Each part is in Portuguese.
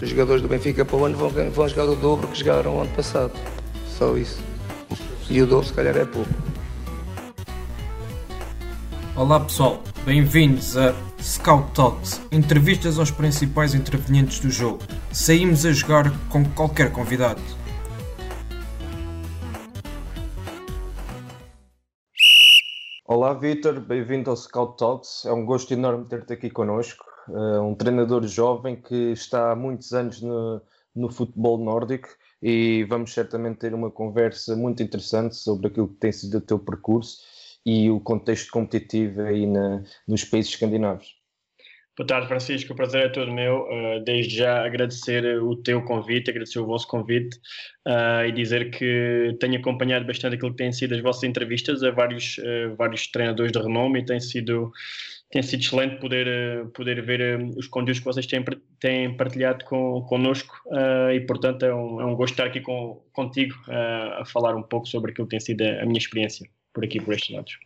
Os jogadores do Benfica para o ano vão, vão jogar o dobro que jogaram o ano passado. Só isso. E o dobro se calhar é pouco. Olá pessoal, bem-vindos a Scout Talks, entrevistas aos principais intervenientes do jogo. Saímos a jogar com qualquer convidado. Olá Vitor, bem-vindo ao Scout Talks. É um gosto enorme ter-te aqui connosco. Uh, um treinador jovem que está há muitos anos no, no futebol nórdico e vamos certamente ter uma conversa muito interessante sobre aquilo que tem sido o teu percurso e o contexto competitivo aí na, nos países escandinavos. Boa tarde, Francisco. O prazer é todo meu. Uh, desde já agradecer o teu convite, agradecer o vosso convite uh, e dizer que tenho acompanhado bastante aquilo que têm sido as vossas entrevistas a vários, uh, vários treinadores de renome e tem sido, tem sido excelente poder, poder ver os conteúdos que vocês têm, têm partilhado com, connosco e, portanto, é um, é um gosto estar aqui com, contigo a falar um pouco sobre aquilo que tem sido a minha experiência por aqui, por estes lados.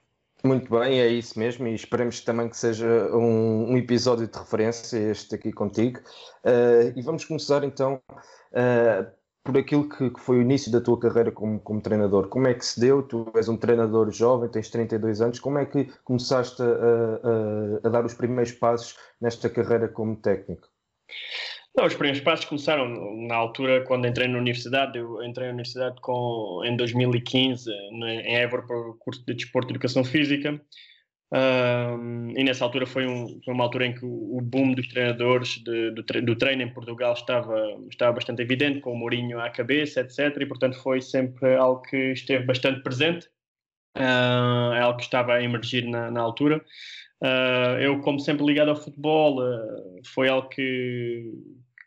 Muito bem, é isso mesmo, e esperemos também que seja um, um episódio de referência, este aqui contigo. Uh, e vamos começar então uh, por aquilo que, que, foi o início da tua carreira como, como, treinador. Como é que se deu? Tu és um treinador jovem, tens 32 anos, como é que começaste a, a, a dar os primeiros passos nesta carreira como técnico? Não, os primeiros passos começaram na altura quando entrei na universidade. Eu entrei na universidade com, em 2015 em Évora para o curso de Desporto e Educação Física. E nessa altura foi, um, foi, uma altura em que o, boom dos treinadores de, do, do, treino em Portugal estava, estava bastante evidente, com o Mourinho à cabeça, etc. E portanto foi sempre algo que esteve bastante presente, uh, algo que estava a emergir na, na altura. Uh, eu, como sempre ligado ao futebol, uh, foi algo que,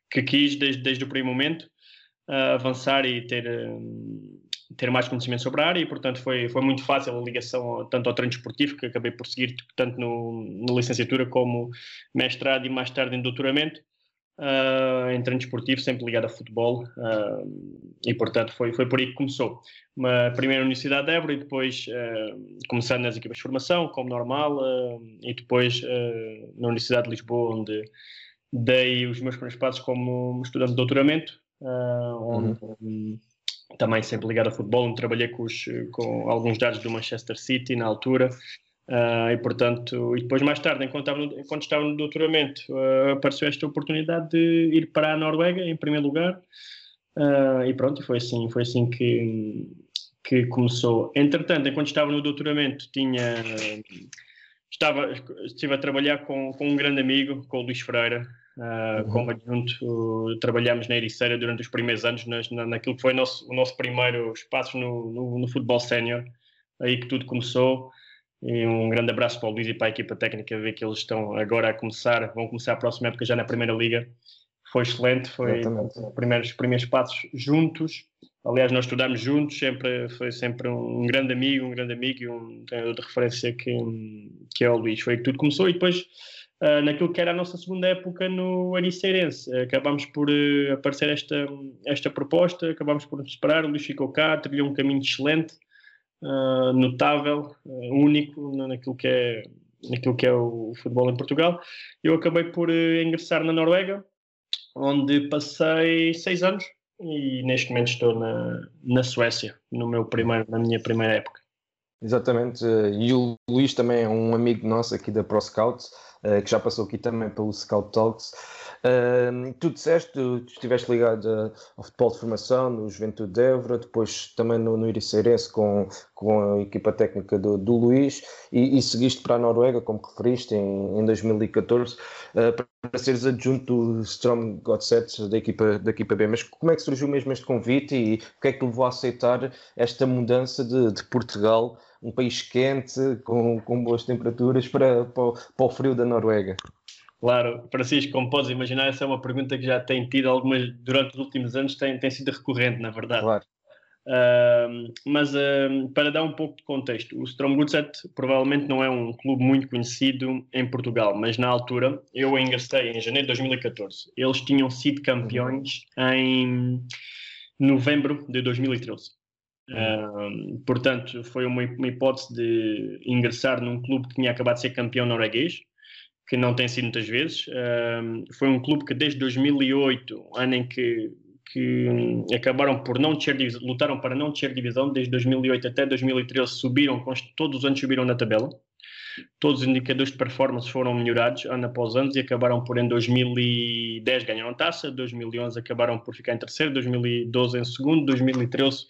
que quis desde, desde o primeiro momento uh, avançar e ter, ter mais conhecimento sobre a área e, portanto, foi, foi muito fácil a ligação tanto ao treino esportivo, que acabei por seguir tanto no, na licenciatura como mestrado e mais tarde em doutoramento. Uh, em treino esportivo, sempre ligado a futebol, uh, e portanto foi, foi por aí que começou. Uma primeira Universidade de Évora e depois uh, começando nas equipas de formação, como normal, e depois na Universidade de Lisboa, onde dei os meus primeiros passos como estudante de doutoramento, onde uhum. Também sempre ligado a futebol, onde trabalhei com, os, com alguns dados do Manchester City na altura, Uh, e portanto, e depois mais tarde, enquanto estava no, enquanto estava no doutoramento, uh, apareceu esta oportunidade de ir para a Noruega em primeiro lugar. Uh, e pronto, foi assim, foi assim que, que começou. Entretanto, enquanto estava no doutoramento, tinha estava estive a trabalhar com, com um grande amigo, com o Luís Freira, uhum. como adjunto, trabalhámos na Ericeira durante os primeiros anos, nas, na, naquilo que foi o nosso, o nosso primeiro espaço no, no, no futebol sénior, aí que tudo começou. E um grande abraço para o Luís e para a equipa técnica, ver que eles estão agora a começar, vão começar a próxima época já na Primeira Liga. Foi excelente, foi os primeiros, primeiros passos juntos. Aliás, nós estudámos juntos, sempre, foi sempre um grande amigo, um grande amigo e um treinador de referência que, que é o Luís. Foi que tudo começou e depois, uh, naquilo que era a nossa segunda época no Ariceirense, uh, acabámos por uh, aparecer esta, esta proposta, acabámos por nos separar, o Luís ficou cá, trilhou um caminho excelente uh, notável, único naquilo que, é, naquilo que é o futebol em Portugal. Eu acabei por ingressar na Noruega, onde passei seis anos e neste momento estou na, na Suécia, no meu primeiro, na minha primeira época. Exatamente, e o Luís também é um amigo nosso aqui da ProScout, que já passou aqui também pelo Scout Talks. Uh, tu disseste, tu, estiveste ligado ao futebol de formação, no Juventude de Évora, depois também no, no Iriceirense com, com a equipa técnica do, do Luís e, e, seguiste para a Noruega, como referiste, em, em 2014, uh, para seres adjunto do Strom Godset da equipa, da equipa B. Mas como é que surgiu mesmo este convite e o que é que te levou a aceitar esta mudança de, de Portugal, um país quente, com, com boas temperaturas, para, para, para o frio da Noruega? Claro, Francisco, como podes imaginar, essa é uma pergunta que já tem tido algumas, durante os últimos anos, tem, tem sido recorrente, na verdade. Claro. Uh, mas uh, para dar um pouco de contexto, o Stromgutset provavelmente não é um clube muito conhecido em Portugal, mas na altura eu ingressei em janeiro de 2014. Eles tinham sido campeões em novembro de 2013. Portanto, foi uma, uma, hipótese de ingressar num clube que tinha acabado de ser campeão norueguês, que não tem sido muitas vezes. foi um clube que desde 2008, ano em que que acabaram por não ter lutaram para não ter divisão desde 2008 até 2013 subiram todos os anos subiram na tabela todos os indicadores de performance foram melhorados ano após ano e acabaram por em 2010 ganharam taça 2011 acabaram por ficar em terceiro 2012 em segundo 2013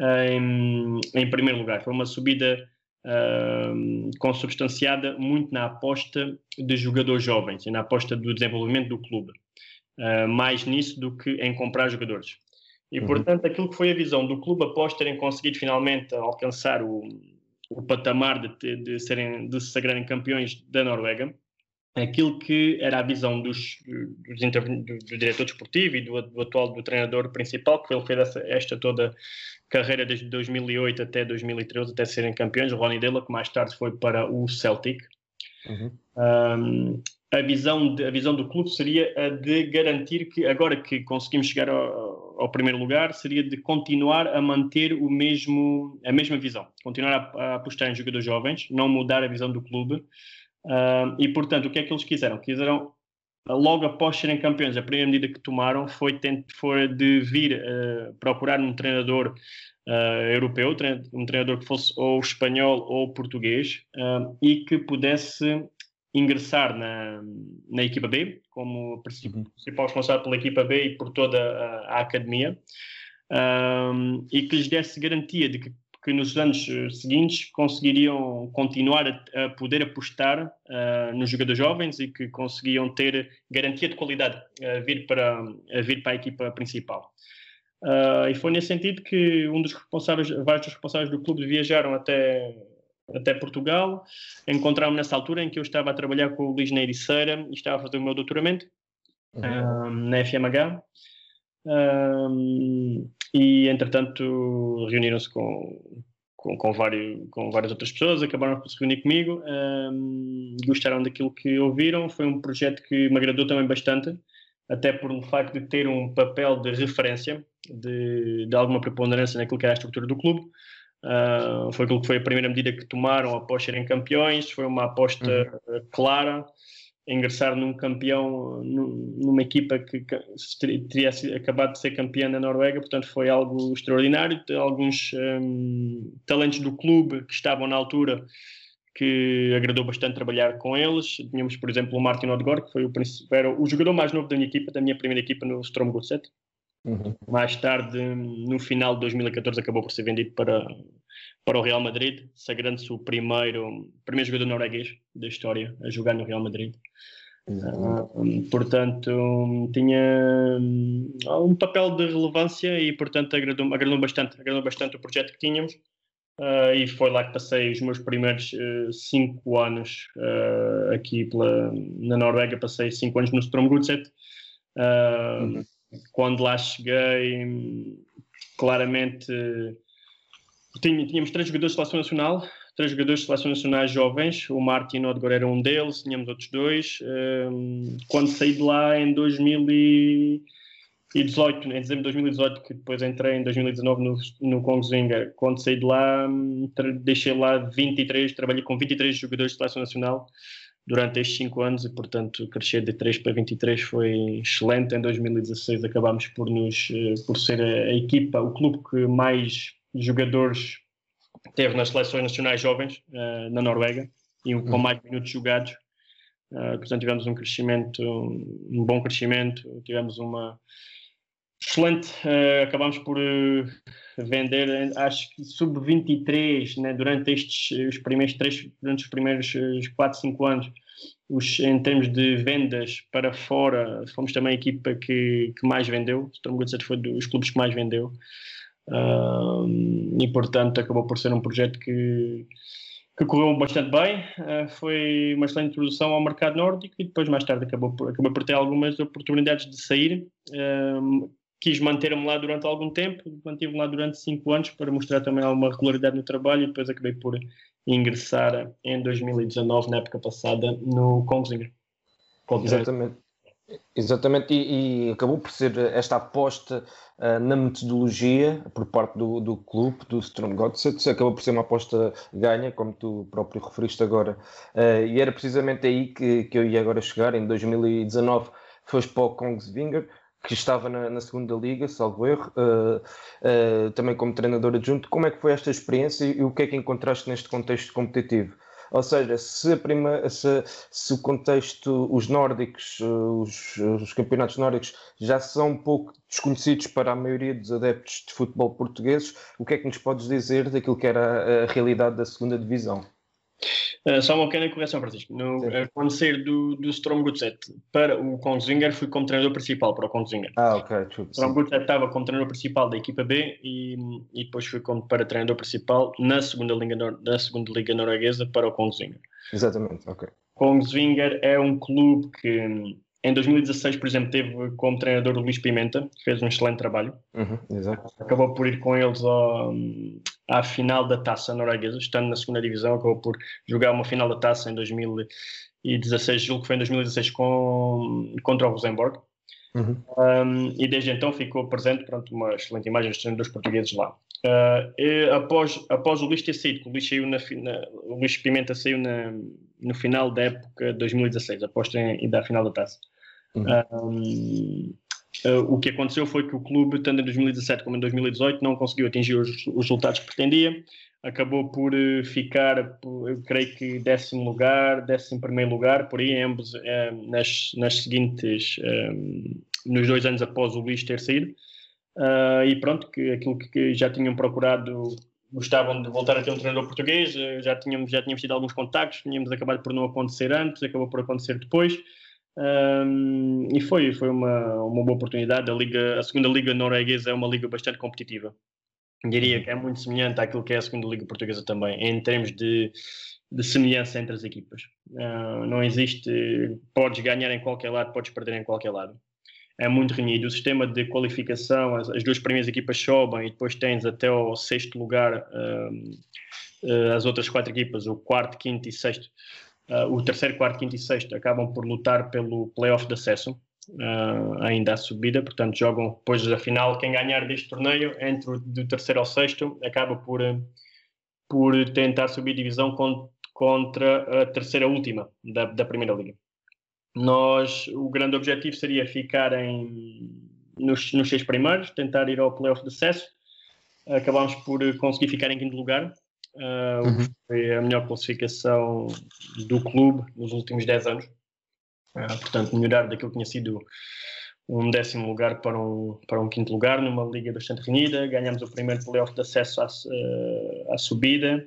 em, em primeiro lugar foi uma subida uh, consubstanciada muito na aposta de jogadores jovens e na aposta do desenvolvimento do clube uh, mais nisso do que em comprar jogadores. E, uhum. portanto, aquilo que foi a visão do clube após terem conseguido finalmente alcançar o, o patamar de, de, serem, de se sagrarem campeões da Noruega, aquilo que era a visão dos, dos do, diretor desportivo e do, do, atual do treinador principal, que ele fez essa, esta toda carreira desde 2008 até 2013, até serem campeões, o Ronnie Dela, que mais tarde foi para o Celtic. Uhum. Um, a visão, de, a visão do clube seria a de garantir que, agora que conseguimos chegar ao, ao, primeiro lugar, seria de continuar a manter o mesmo, a mesma visão, continuar a, a apostar em jogadores jovens, não mudar a visão do clube. Uh, e, portanto, o que é que eles quiseram? Quiseram, logo após serem campeões, a primeira medida que tomaram foi, foi de vir uh, procurar um treinador Uh, europeu, um treinador que fosse ou espanhol ou português e que pudesse ingressar na, na equipa B, como uhum. principal responsável pela equipa B e por toda a, a academia, um, e que lhes desse garantia de que, que, nos anos eh, seguintes conseguiriam continuar a, a poder apostar uh, nos jogadores jovens e que conseguiam ter garantia de qualidade a vir para a, vir para a equipa principal. Uh, e foi nesse sentido que um dos responsáveis, vários dos responsáveis do clube viajaram até até Portugal. Encontramos nessa altura em que eu estava a trabalhar com o Luís Neiriceira e estava a fazer o meu doutoramento uhum. um, na FMH. Um, e entretanto reuniram-se com, com, com, vários, com várias outras pessoas, acabaram por se reunir comigo, um, gostaram daquilo que ouviram. Foi um projeto que me agradou também bastante, até por o facto de ter um papel de referência, de, de alguma preponderância naquilo que era a estrutura do clube. Uh, foi aquilo que foi a primeira medida que tomaram após serem campeões. Foi uma aposta uhum. clara. Ingressar num campeão, numa equipa que teria acabado de ser campeã na Noruega, portanto foi algo extraordinário. Alguns um, talentos do clube que estavam na altura que agradou bastante trabalhar com eles. Tínhamos, por exemplo, o Martin Odegaard, que foi o, era o jogador mais novo da minha equipa, da minha primeira equipa no Strom. Uhum. Mais tarde, no final de 2014, acabou por ser vendido para, para o Real Madrid, sagrando-se o primeiro, primeiro jogador norueguês da história a jogar no Real Madrid. Uh, portanto, tinha um papel de relevância e, portanto, agradou, agradou, bastante, agradou bastante o projeto que tínhamos. Uh, e foi lá que passei os meus primeiros uh, cinco anos uh, aqui pela, na Noruega. Passei cinco anos no Stromgudset. Uhum quando lá cheguei, claramente tínhamos três jogadores de seleção nacional, três jogadores de seleção nacional jovens, o Martin Odegaard era um deles, tínhamos outros dois. Hum, quando saí de lá em 2018, em dezembro de 2018, que depois entrei em 2019 no, no Kongsvinger, quando saí de lá, hum, deixei lá 23, trabalhei com 23 jogadores de seleção nacional durante estes 5 anos e, portanto, crescer de 3 para 23 foi excelente. Em 2016 acabámos por, nos, eh, por ser a, a equipa, o clube que mais jogadores teve nas seleções nacionais jovens uh, na Noruega e com uhum. mais minutos jogados. Uh, portanto, tivemos um crescimento, um bom crescimento, tivemos uma excelente. Uh, acabámos por vender, acho que sub-23, né, durante estes os primeiros três, durante os primeiros 4, 5 anos, os, em termos de vendas para fora, fomos também a equipa que, que mais vendeu. Storm Goods foi dos clubes que mais vendeu. e portanto acabou por ser um projeto que, que correu bastante bem. Uh, foi uma excelente introdução ao mercado nórdico e depois, mais tarde, acabou por, acabou por ter algumas oportunidades de sair. Quis manter-me lá durante algum tempo, mantive-me lá durante cinco anos para mostrar também alguma regularidade no trabalho e depois acabei por ingressar em 2019, na época passada, no Kongsvinger. Exatamente. Exatamente, e, e, acabou por ser esta aposta uh, na metodologia por parte do, do clube, do Storm Godsets, acabou por ser uma aposta ganha, como tu próprio referiste agora. Uh, e era precisamente aí que, que eu ia agora chegar, em 2019 foste para o Kongsvinger, que estava na, na segunda liga, salvo erro, uh, também como treinador adjunto. Como é que foi esta experiência e o que é que encontraste neste contexto competitivo? Ou seja, se, prima, se, se, o contexto, os nórdicos, os, os, campeonatos nórdicos já são um pouco desconhecidos para a maioria dos adeptos de futebol portugueses, o que é que nos podes dizer daquilo que era a realidade da segunda divisão? Uh, só uma pequena correção, Francisco. No, uh, quando sair do, do Strom Gutset para o Kongsvinger, fui como treinador principal para o Kongsvinger. Ah, ok. True, Strom Gutset estava como treinador principal da equipa B e, e depois fui como para treinador principal na segunda liga, na segunda liga norueguesa para o Kongsvinger. Exatamente, ok. Kongsvinger é um clube que em 2016, por exemplo, teve como treinador o Luís Pimenta, que fez um excelente trabalho. Uhum, acabou por ir com eles ao, à final da taça norueguesa, estando na segunda divisão, acabou por jogar uma final da taça em 2016, julgo que foi em 2016 com, contra o Rosenborg. Uhum. Um, e desde então ficou presente, pronto, uma excelente imagem dos treinadores portugueses lá. Uh, após, após o Luís ter saído, o Luís, saiu na, na, o Luís Pimenta saiu na, no final da época 2016, após ter ido à final da taça. Uhum. Um, uh, o que aconteceu foi que o clube, tanto em 2017 como em 2018, não conseguiu atingir os, os resultados que pretendia. Acabou por uh, ficar, eu creio que décimo lugar, décimo primeiro lugar, por aí, ambos uh, nas, nas seguintes, nos dois anos após o Luís ter saído. Uh, e pronto, que aquilo que já tinham procurado, gostavam de voltar a ter um treinador português, já tínhamos, já tínhamos tido alguns contactos, tínhamos acabado por não acontecer antes, acabou por acontecer depois. Um, e foi, foi uma, uma boa oportunidade. A, liga, a segunda liga norueguesa é uma liga bastante competitiva. Diria que é muito semelhante àquilo que é a segunda liga portuguesa também, em termos de, de semelhança entre as equipas. Uh, não existe, podes ganhar em qualquer lado, podes perder em qualquer lado. É muito renhido. O sistema de qualificação, as, as duas primeiras equipas sobem e depois tens até o sexto lugar um, uh, as outras quatro equipas, o quarto, quinto e sexto Uh, o terceiro, quarto, quinto e sexto acabam por lutar pelo playoff de acesso, uh, ainda à subida, portanto jogam depois da final. Quem ganhar deste torneio, entre o do terceiro ao sexto, acaba por, por tentar subir divisão contra a terceira última da, da primeira liga. Nós, o grande objetivo seria ficar em, nos, nos seis primeiros, tentar ir ao playoff de acesso. Acabámos por conseguir ficar em quinto lugar, Uh, uhum. Foi a melhor classificação do clube nos últimos 10 anos. Uh, portanto, melhorar daquilo que tinha sido um décimo lugar para um, para um quinto lugar, numa liga bastante renhida. Ganhamos o primeiro playoff de acesso à, uh, à subida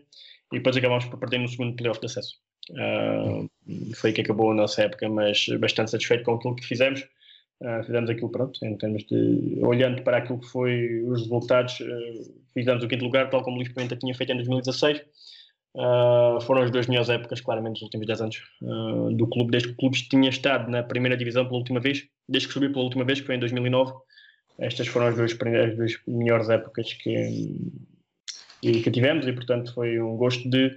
e depois acabamos por perder no segundo playoff de acesso. Uh, foi que acabou a nossa época, mas bastante satisfeito com aquilo que fizemos. Uh, fizemos aquilo pronto, em termos de olhando para aquilo que foi os resultados, uh, fizemos o quinto lugar, tal como o Luís Pimenta tinha feito em 2016. Uh, ah, foram as duas melhores épocas, claramente, dos últimos 10 anos do clube, desde que o clube tinha estado na primeira divisão pela última vez, desde que subiu pela última vez, que foi em 2009. Estas foram as duas, as duas melhores épocas que, que tivemos e, portanto, foi um gosto de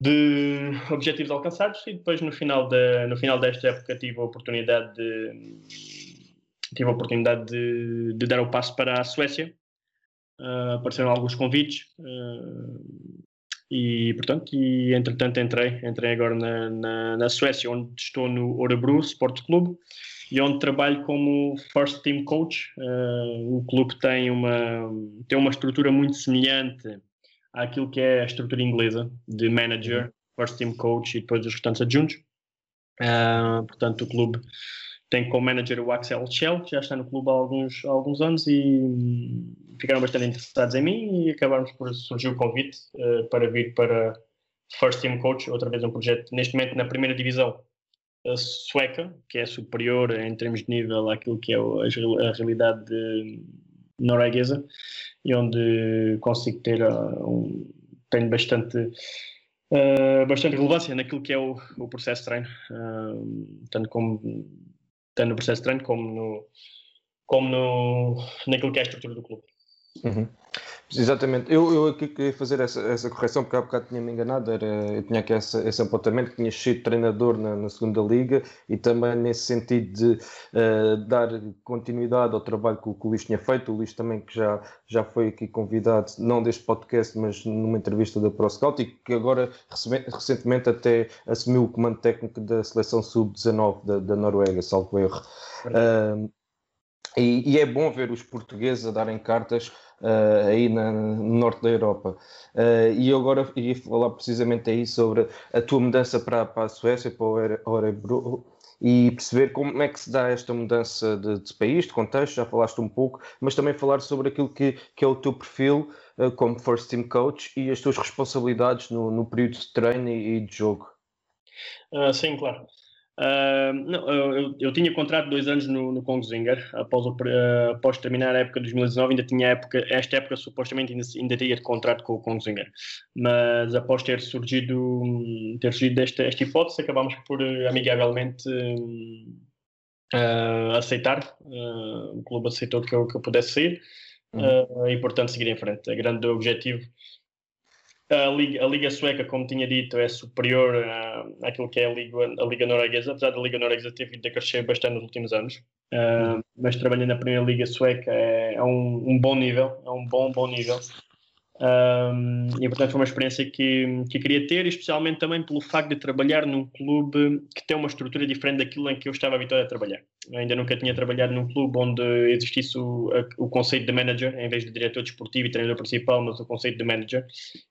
de objetivos alcançados e depois no final, da, no final desta época tive a oportunidade de tive a oportunidade de, de dar o passo para a Suécia. Uh, apareceram alguns convites uh, e portanto e entretanto entrei entrei agora na, na, na Suécia onde estou no Orebro Sport Clube e onde trabalho como first team coach. Uh, o clube tem uma tem uma estrutura muito semelhante àquilo que é a estrutura inglesa de manager, first team coach e depois os restantes adjuntos. Uh, portanto, o clube tem como manager o Axel Shell, que já está no clube há alguns, há alguns anos e ficaram bastante interessados em mim e acabamos por surgir o convite uh, para vir para First Team Coach, outra vez um projeto neste momento na primeira divisão sueca, que é superior em termos de nível àquilo que é a, a realidade norueguesa e onde consigo ter uh, um, tenho bastante uh, bastante relevância naquilo que é o, o processo de treino, uh, tanto, como, tanto no processo de treino como, no, como no, naquilo que é a estrutura do clube. Uhum. Exatamente, eu, eu aqui queria fazer essa, essa correção porque há bocado tinha-me enganado, era, eu tinha aqui essa, esse apontamento que tinha sido treinador na, na, segunda liga e também nesse sentido de uh, dar continuidade ao trabalho que, que, o Luís tinha feito, o Luís também que já, já foi aqui convidado, não deste podcast, mas numa entrevista da ProScout e que agora recentemente até assumiu o comando técnico da seleção sub-19 da, da Noruega, salvo erro. Uh, e, e, é bom ver os portugueses a darem cartas uh, aí na, no norte da Europa. Uh, e eu agora ia falar precisamente aí sobre a tua mudança para, para a Suécia, para o Orebro, e perceber como é que se dá esta mudança de, de, país, de contexto, já falaste um pouco, mas também falar sobre aquilo que, que é o teu perfil uh, como First Team Coach e as tuas responsabilidades no, no período de treino e, e de jogo. Uh, sim, claro. Uh, não, eu, eu, tinha contrato dois anos no, no Kongsvinger, após, uh, após terminar a época de 2019, ainda tinha época, esta época supostamente ainda, ainda teria contrato com o Kongsvinger, mas após ter surgido, ter surgido esta, esta hipótese, acabámos por uh, amigavelmente aceitar, o clube aceitou que eu, que eu pudesse sair uhum. e portanto seguir em frente. O grande objetivo a Liga, a Liga Sueca, como tinha dito, é superior à, àquilo que é a Liga, a Liga Norueguesa, apesar da Liga Norueguesa ter vindo a crescer bastante nos últimos anos. Uh, mas trabalhando na Primeira Liga Sueca é, é um, um, bom nível, é um bom, bom nível. Um, e portanto foi uma experiência que, que queria ter, especialmente também pelo facto de trabalhar num clube que tem uma estrutura diferente daquilo em que eu estava habituado a trabalhar. Eu ainda nunca tinha trabalhado num clube onde existisse o, o conceito de manager, em vez de diretor desportivo e treinador principal, mas o conceito de manager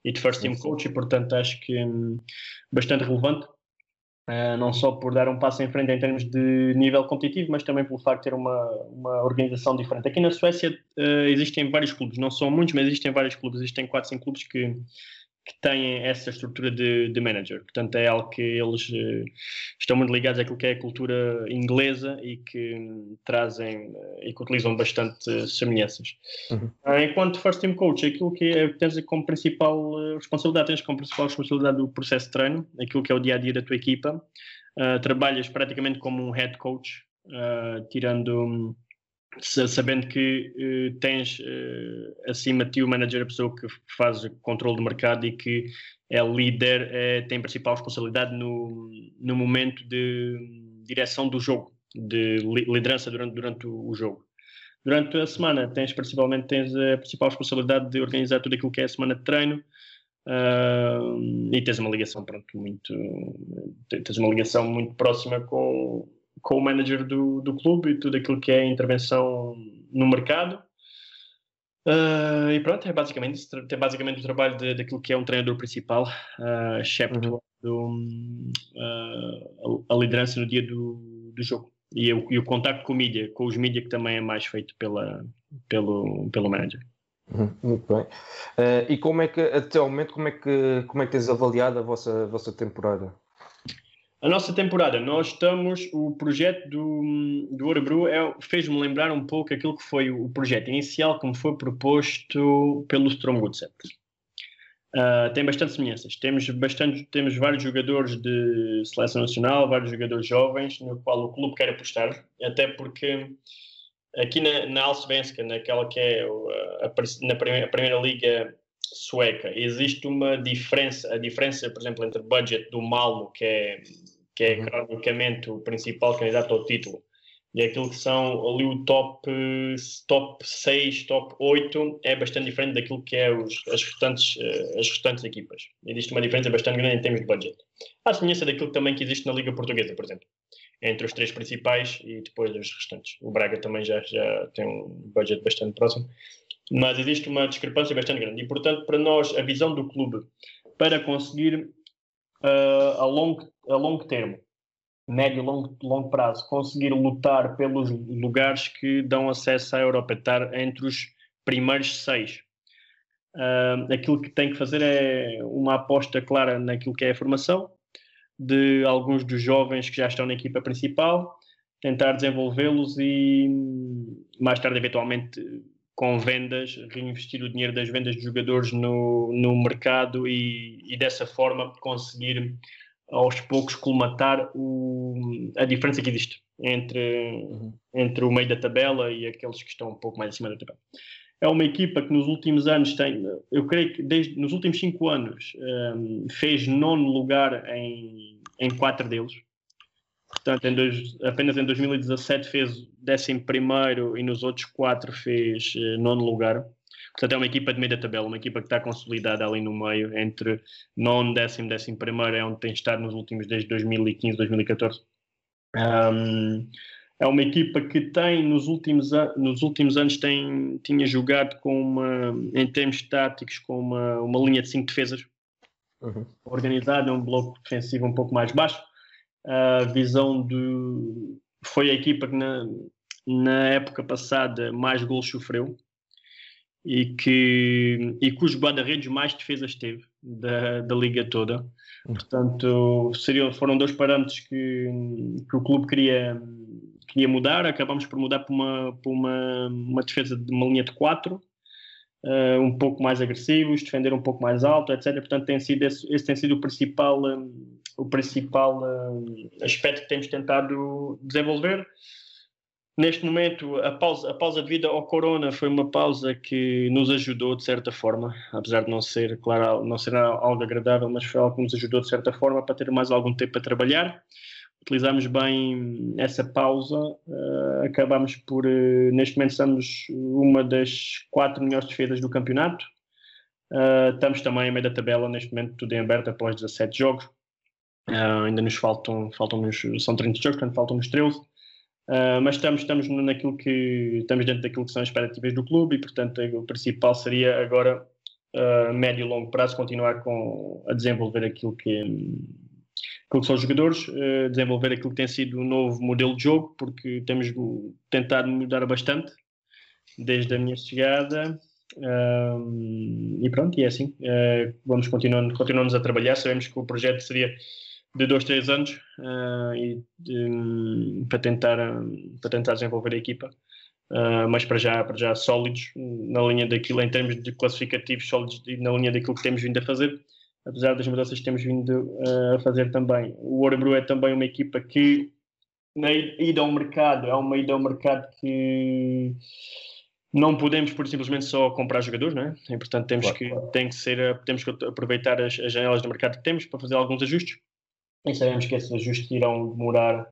e de first team coach, e portanto acho que hum, bastante relevante. Uh, não só por dar um passo em frente em termos de nível competitivo, mas também pelo facto de ter uma, uma organização diferente. Aqui na Suécia uh, existem vários clubes, não são muitos, mas existem vários clubes, existem 4, 5 clubes que, que têm essa estrutura de, de manager. Portanto, é algo que eles uh, estão muito ligados àquilo que é a cultura inglesa e que um, trazem uh, e que utilizam bastante uh, semelhanças. Uhum. enquanto first team coach, aquilo que é, tens como principal responsabilidade, tens como principal responsabilidade o processo de treino, aquilo que é o dia a dia da tua equipa. trabalhas praticamente como um head coach, tirando. Sabendo que uh, tens uh, acima de ti o manager, a pessoa que faz o controle do mercado e que é líder, é, tem principal responsabilidade no, no momento de direção do jogo, de liderança durante, durante o jogo. Durante a semana tens principalmente tens a principal responsabilidade de organizar tudo aquilo que é a semana de treino uh, e tens uma ligação pronto, muito tens uma ligação muito próxima com com o manager do, do clube e tudo aquilo que é intervenção no mercado. Uh, e pronto, é basicamente, é basicamente o trabalho de, daquilo que é um treinador principal, uh, excepto uhum. uh, a, a, liderança no dia do, do jogo. E, o, e o contacto com o mídia, com os mídia, que também é mais feito pela, pelo, pelo manager. Uhum, muito bem. Uh, e como é que, até o momento, como é que, como é que tens avaliado a vossa, a vossa temporada? A nossa temporada, nós estamos, o projeto do, do Orebro é, fez-me lembrar um pouco aquilo que foi o projeto inicial que me foi proposto pelo Stromgutset. Uh, ah, tem bastante semelhanças. Temos, bastante, temos vários jogadores de seleção nacional, vários jogadores jovens, no qual o clube quer apostar, até porque aqui na, na Allsvenskan, naquela que é a, na primeira, a primeira liga sueca, existe uma diferença, a diferença, por exemplo, entre o budget do Malmo, que é que é cronicamente o principal candidato ao título, e aquilo que são ali o top, top 6, top 8 é bastante diferente daquilo que é os, as, restantes, eh, as restantes equipas. Existe uma diferença bastante grande em termos de budget. Há semelhança daquilo também que existe na Liga Portuguesa, por exemplo, entre os três principais e depois os restantes. O Braga também já, já tem um budget bastante próximo, mas existe uma discrepância bastante grande. E, portanto, para nós, a visão do clube para conseguir uh, a, longo, a longo termo, médio e longo, longo prazo, conseguir lutar pelos lugares que dão acesso à Europa, estar entre os primeiros seis. Uh, aquilo que tem que fazer é uma aposta clara naquilo que é a formação de alguns dos jovens que já estão na equipa principal, tentar desenvolvê-los e mais tarde, eventualmente, com vendas, reinvestir o dinheiro das vendas de jogadores no, no mercado e, e dessa forma conseguir aos poucos colmatar o, a diferença que existe entre, uhum. entre o meio da tabela e aqueles que estão um pouco mais acima da tabela. É uma equipa que nos últimos anos tem, eu creio que desde nos últimos cinco anos um, fez nono lugar em, em quatro deles. Portanto, em dois, apenas em 2017 fez décimo primeiro e nos outros quatro fez uh, nono lugar. Portanto, é uma equipa de meio da tabela, uma equipa que está consolidada ali no meio, entre nono, décimo, décimo primeiro, é onde tem estado nos últimos desde 2015, 2014. Um, é uma equipa que tem nos últimos, nos últimos anos tem, tinha jogado com uma, em termos táticos com uma, uma linha de cinco defesas uhum. organizada, um bloco defensivo um pouco mais baixo. A visão de foi a equipa que na, na época passada mais gols sofreu e que e cujo guarda-redes mais defesas teve da, da liga toda. Portanto, seriam, foram dois parâmetros que, que o clube queria queria mudar, acabamos por mudar para uma, para uma, uma defesa de uma linha de 4, uh, eh, um pouco mais agressivos, defender um pouco mais alto, etc. Portanto, tem sido esse, esse tem sido o principal, um, o principal um, aspecto que temos tentado desenvolver. Neste momento, a pausa, a pausa devido ao corona foi uma pausa que nos ajudou de certa forma, apesar de não ser, claro, não ser algo agradável, mas foi algo que nos ajudou de certa forma para ter mais algum tempo para trabalhar. Utilizamos bem essa pausa, uh, acabamos por, uh, neste momento estamos uma das quatro melhores defesas do campeonato, uh, estamos também a meio da tabela, neste momento tudo em aberto após 17 jogos, ainda nos faltam, faltam -nos, são 30 jogos, portanto faltam-nos 13, mas estamos, estamos naquilo que, estamos dentro daquilo que são as expectativas do clube e portanto o principal seria agora, médio e longo prazo, continuar com, a desenvolver aquilo que aquilo que são os jogadores, uh, desenvolver aquilo que tem sido um novo modelo de jogo, porque temos tentado mudar bastante desde a minha chegada. Um, e pronto, e é assim. Uh, vamos continuando, continuamos a trabalhar. Sabemos que o projeto seria de dois, três anos uh, e de, para, tentar, para tentar desenvolver a equipa. Uh, mas para já, para já sólidos na linha daquilo, em termos de classificativos sólidos e na linha daquilo que temos vindo a fazer apesar das mudanças que temos vindo uh, a fazer também. O Orebro é também uma equipa que, na ida ao mercado, é uma ida ao mercado que não podemos por simplesmente só comprar jogadores, não é? E, portanto, temos, claro, que, claro. Tem que ser, temos que aproveitar as, as, janelas de mercado que temos para fazer alguns ajustes. E sabemos que esses ajustes irão demorar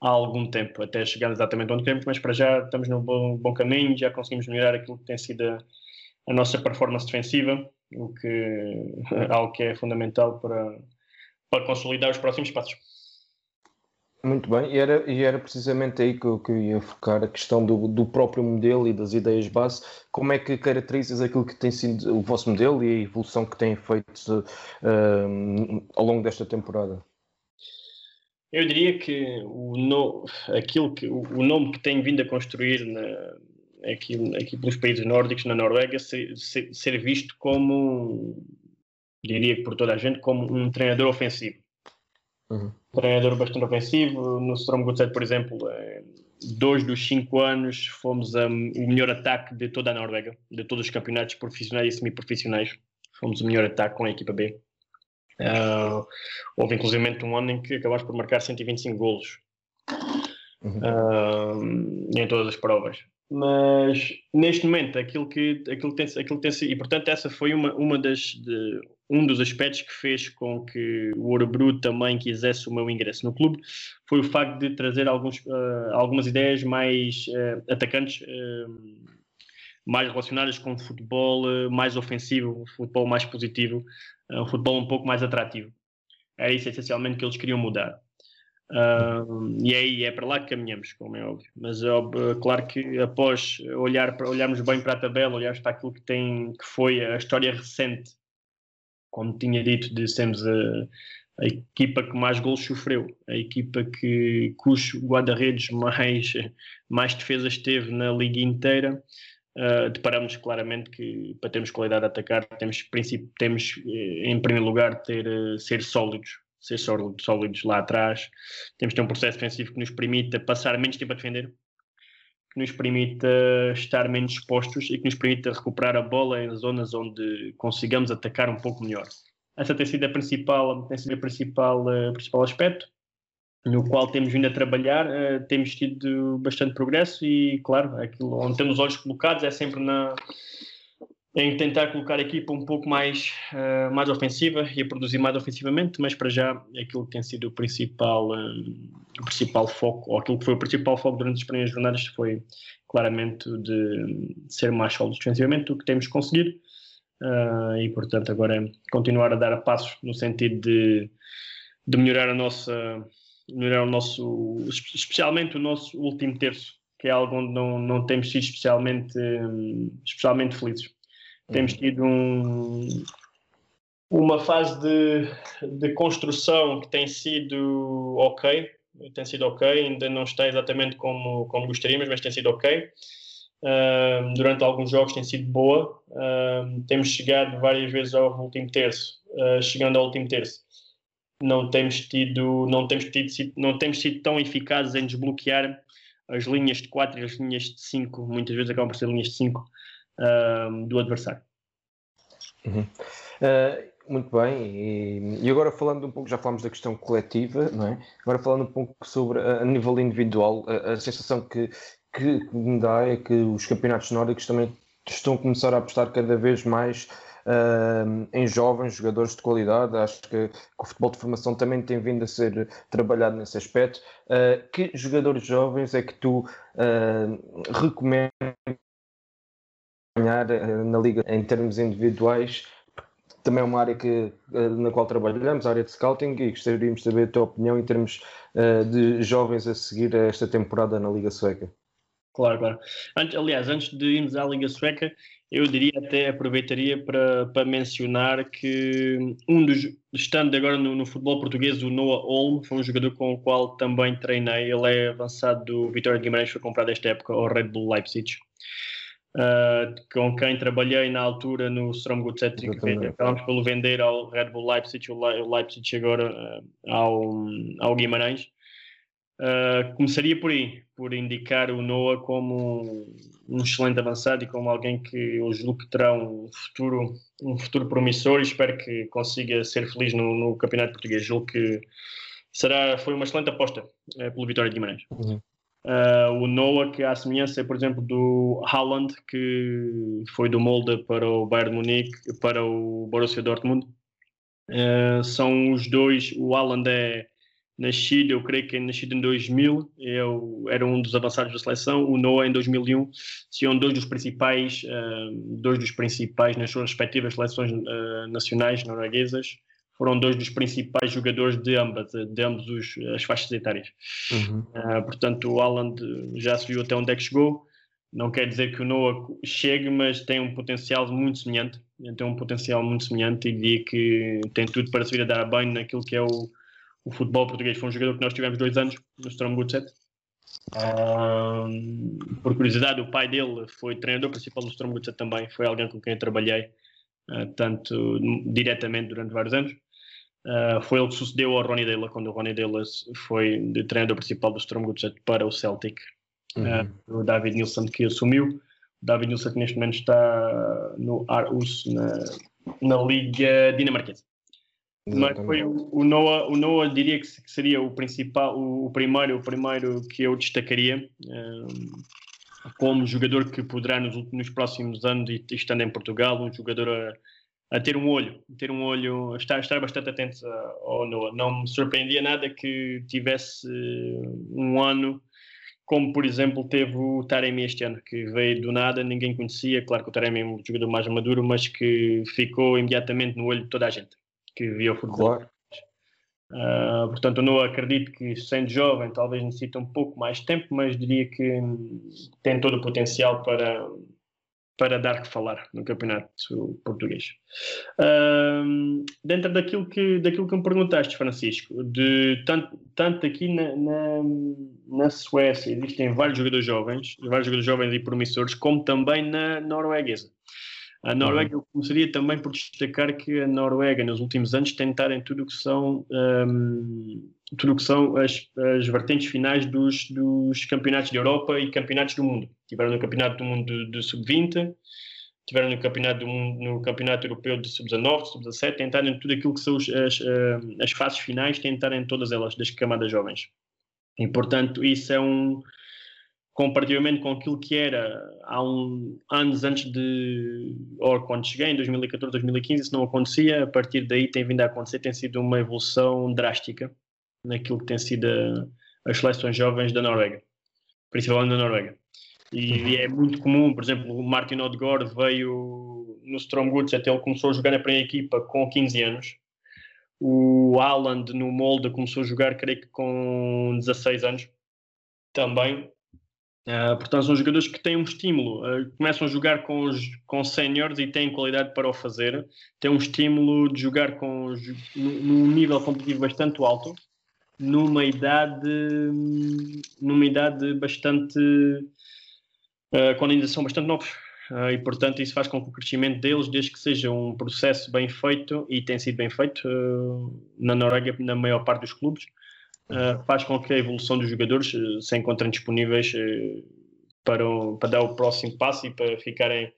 algum tempo até chegar exatamente onde queremos, mas para já estamos no bom, bom caminho, já conseguimos melhorar aquilo que tem sido a, a nossa performance defensiva o que algo que é fundamental para, para consolidar os próximos passos. Muito bem, e era, e era precisamente aí que eu, que eu ia focar a questão do, do próprio modelo e das ideias base. Como é que caracterizas aquilo que tem sido o vosso modelo e a evolução que tem feito uh, ao longo desta temporada? Eu diria que o, no, aquilo que, o, o nome que tenho vindo a construir na, aqui, aqui pelos países nórdicos, na Noruega, ser, ser, ser visto como, diria que por toda a gente, como um treinador ofensivo. Uhum. Um treinador bastante ofensivo. No Stromgutset, por exemplo, é, dois dos cinco anos fomos um, o melhor ataque de toda a Noruega, de todos os campeonatos profissionais e semi-profissionais. Fomos o melhor ataque com a equipa B. Uh, houve inclusive um ano em que acabámos por marcar 125 golos uhum. uh, em todas as provas mas neste momento aquilo que aquilo tem aquilo tem e portanto essa foi uma uma das de, um dos aspectos que fez com que o Ouro também quisesse o meu ingresso no clube foi o facto de trazer alguns uh, algumas ideias mais atacantes mais relacionadas com o futebol mais ofensivo um futebol mais positivo um futebol um pouco mais atrativo é isso essencialmente que eles queriam mudar e é, é para lá que caminhamos, como é óbvio. Mas é claro que após olhar para, olharmos bem para a tabela, olharmos para aquilo que, tem, que foi a história recente, como tinha dito, de sermos a, a equipa que mais gols sofreu, a equipa que, cujo guarda-redes mais, mais defesas teve na liga inteira, uh, deparamos claramente que para termos qualidade de atacar, temos, temos eh, em primeiro lugar ter, eh, ser sólidos ser sólidos lá atrás. Temos de ter um processo defensivo que nos permita passar menos tempo a defender, que nos permita estar menos expostos e que nos permita recuperar a bola em zonas onde consigamos atacar um pouco melhor. Essa tem sido a principal, tem sido a principal, uh, principal aspecto no qual temos vindo a trabalhar, uh, temos tido bastante progresso e, claro, aquilo onde temos os olhos colocados é sempre na, em tentar colocar a equipa um pouco mais, uh, mais ofensiva e a produzir mais ofensivamente, mas para já aquilo que tem sido o principal, um, o principal foco, ou aquilo que foi o principal foco durante as primeiras jornadas foi claramente de, ser mais sólidos defensivamente, o que temos conseguido, uh, e portanto agora continuar a dar passos no sentido de, de melhorar a nossa, melhorar o nosso, especialmente o nosso último terço, que é algo onde não, não temos sido especialmente, um, especialmente felizes temos tido um, uma fase de, de construção que tem sido ok, tem sido ok, ainda não está exatamente como, como gostaríamos, mas tem sido ok. Uh, durante alguns jogos tem sido boa. Uh, temos chegado várias vezes ao último terço, uh, chegando ao último terço. Não temos tido, não temos tido, não temos sido tão eficazes em desbloquear as linhas de 4 e as linhas de 5, muitas vezes acabam por ser linhas de 5, uh, do adversário. Uhum. Uh, muito bem, e, e, agora falando um pouco, já falámos da questão coletiva, não é? Agora falando um pouco sobre a, a nível individual, a, a, sensação que, que me dá é que os campeonatos nórdicos também estão a começar a apostar cada vez mais uh, em jovens jogadores de qualidade. Acho que, que, o futebol de formação também tem vindo a ser trabalhado nesse aspecto. Uh, que jogadores jovens é que tu recomendas? ganhar eh, na liga em termos individuais também é uma área que, eh, na qual trabalhamos, a área de scouting, e gostaríamos de saber a tua opinião em termos uh, de jovens a seguir esta temporada na Liga Sueca. Claro, claro. Antes, aliás, antes de irmos à Liga Sueca, eu diria até aproveitaria para, para mencionar que um dos, estando agora no, no, futebol português, o Noah Olm, foi um jogador com o qual também treinei. Ele é avançado do Vitória de Guimarães, foi comprado esta época ao Red Bull Leipzig uh, com quem trabalhei na altura no Stromgutset e acabámos pelo vender ao Red Bull Leipzig, o Leipzig agora uh, ao, ao Guimarães. Uh, começaria por aí, por indicar o Noah como um excelente avançado e como alguém que eu julgo que terá um futuro, um futuro promissor e espero que consiga ser feliz no, no Campeonato Português. Julgo que será, foi uma excelente aposta uh, pelo Vitória de Guimarães. Uhum. Uh, o Noah, que é a semelhança, por exemplo, do Haaland, que foi do Molde para o Bayern Munique, para o Borussia Dortmund. Uh, são os dois, o Haaland é nascido, eu creio que é nascido em 2000, eu era um dos avançados da seleção, o Noah em 2001, são dois dos principais, uh, dois dos principais nas suas respectivas seleções nacionais norueguesas, foram dois dos principais jogadores de ambas, de ambas os, as faixas etárias. Uhum. Uh, portanto, o Alan já se viu até onde é que chegou. Não quer dizer que o Noah chegue, mas tem um potencial muito semelhante. Tem um potencial muito semelhante e diria que tem tudo para se vir a dar bem naquilo que é o, o futebol português. Foi um jogador que nós tivemos dois anos no Storm Goodset. por curiosidade, o pai dele foi treinador principal do Storm Goodset também. Foi alguém com quem eu trabalhei, uh, tanto diretamente durante vários anos. Uh, foi ele que sucedeu ao Ronnie Dela quando o Ronnie Dela foi de treinador principal do Storm para o Celtic. Uhum. Uh, o David Nilsson que assumiu. O David Nilsson que neste momento está no Aarhus, na, na Liga Dinamarquesa. Mas foi o, o, Noah, o Noah diria que seria o principal, o, o primeiro, o primeiro que eu destacaria uh, como jogador que poderá nos, nos próximos anos, e estando em Portugal, um jogador a, a ter um olho, ter um olho, estar, estar bastante atento ao Noah. Não me surpreendia nada que tivesse um ano como, por exemplo, teve o Taremi este ano, que veio do nada, ninguém conhecia. Claro que o Taremi é um jogador mais maduro, mas que ficou imediatamente no olho de toda a gente que via o futebol. Claro. Uh, portanto, eu não acredito que, sendo jovem, talvez necessite um pouco mais de tempo, mas diria que tem todo o potencial para, para dar que falar no campeonato português. Um, dentro daquilo que, daquilo que me perguntaste, Francisco, de tanto, tanto aqui na, na, na, Suécia existem vários jogadores jovens, vários jogadores jovens e promissores, como também na norueguesa. A Noruega, eu começaria também por destacar que a Noruega, nos últimos anos, tem estado em tudo o que são, um, tudo que são as, as vertentes finais dos, dos campeonatos de Europa e campeonatos do mundo. Tiveram no Campeonato do Mundo de Sub-20, tiveram no Campeonato, do mundo, no campeonato Europeu de Sub-19, Sub-17, tentaram em tudo aquilo que são as, as fases finais, tentaram em todas elas, das camadas jovens. E, portanto, isso é um comparativamente com aquilo que era há um, anos antes de, ou quando cheguei, em 2014, 2015, isso não acontecia, a partir daí tem vindo a acontecer, tem sido uma evolução drástica naquilo que tem sido a, as seleções jovens da Noruega, principalmente da Noruega. E, e, é muito comum, por exemplo, o Martin Odegaard veio no Stromguts, até ele começou a jogar na primeira equipa com 15 anos. O Haaland no Molde começou a jogar, creio que com 16 anos também. Uh, portanto, são jogadores que têm um estímulo, uh, começam a jogar com os com séniores e têm qualidade para o fazer, têm um estímulo de jogar com os, num nível competitivo bastante alto, numa idade, numa idade bastante, uh, quando ainda são bastante novos. e, portanto, isso faz com que o crescimento deles, desde que seja um processo bem feito, e tem sido bem feito na Noruega, na maior parte dos clubes, uh, faz com que a evolução dos jogadores uh, se encontrem disponíveis uh, para, o, para dar o próximo passo e para ficarem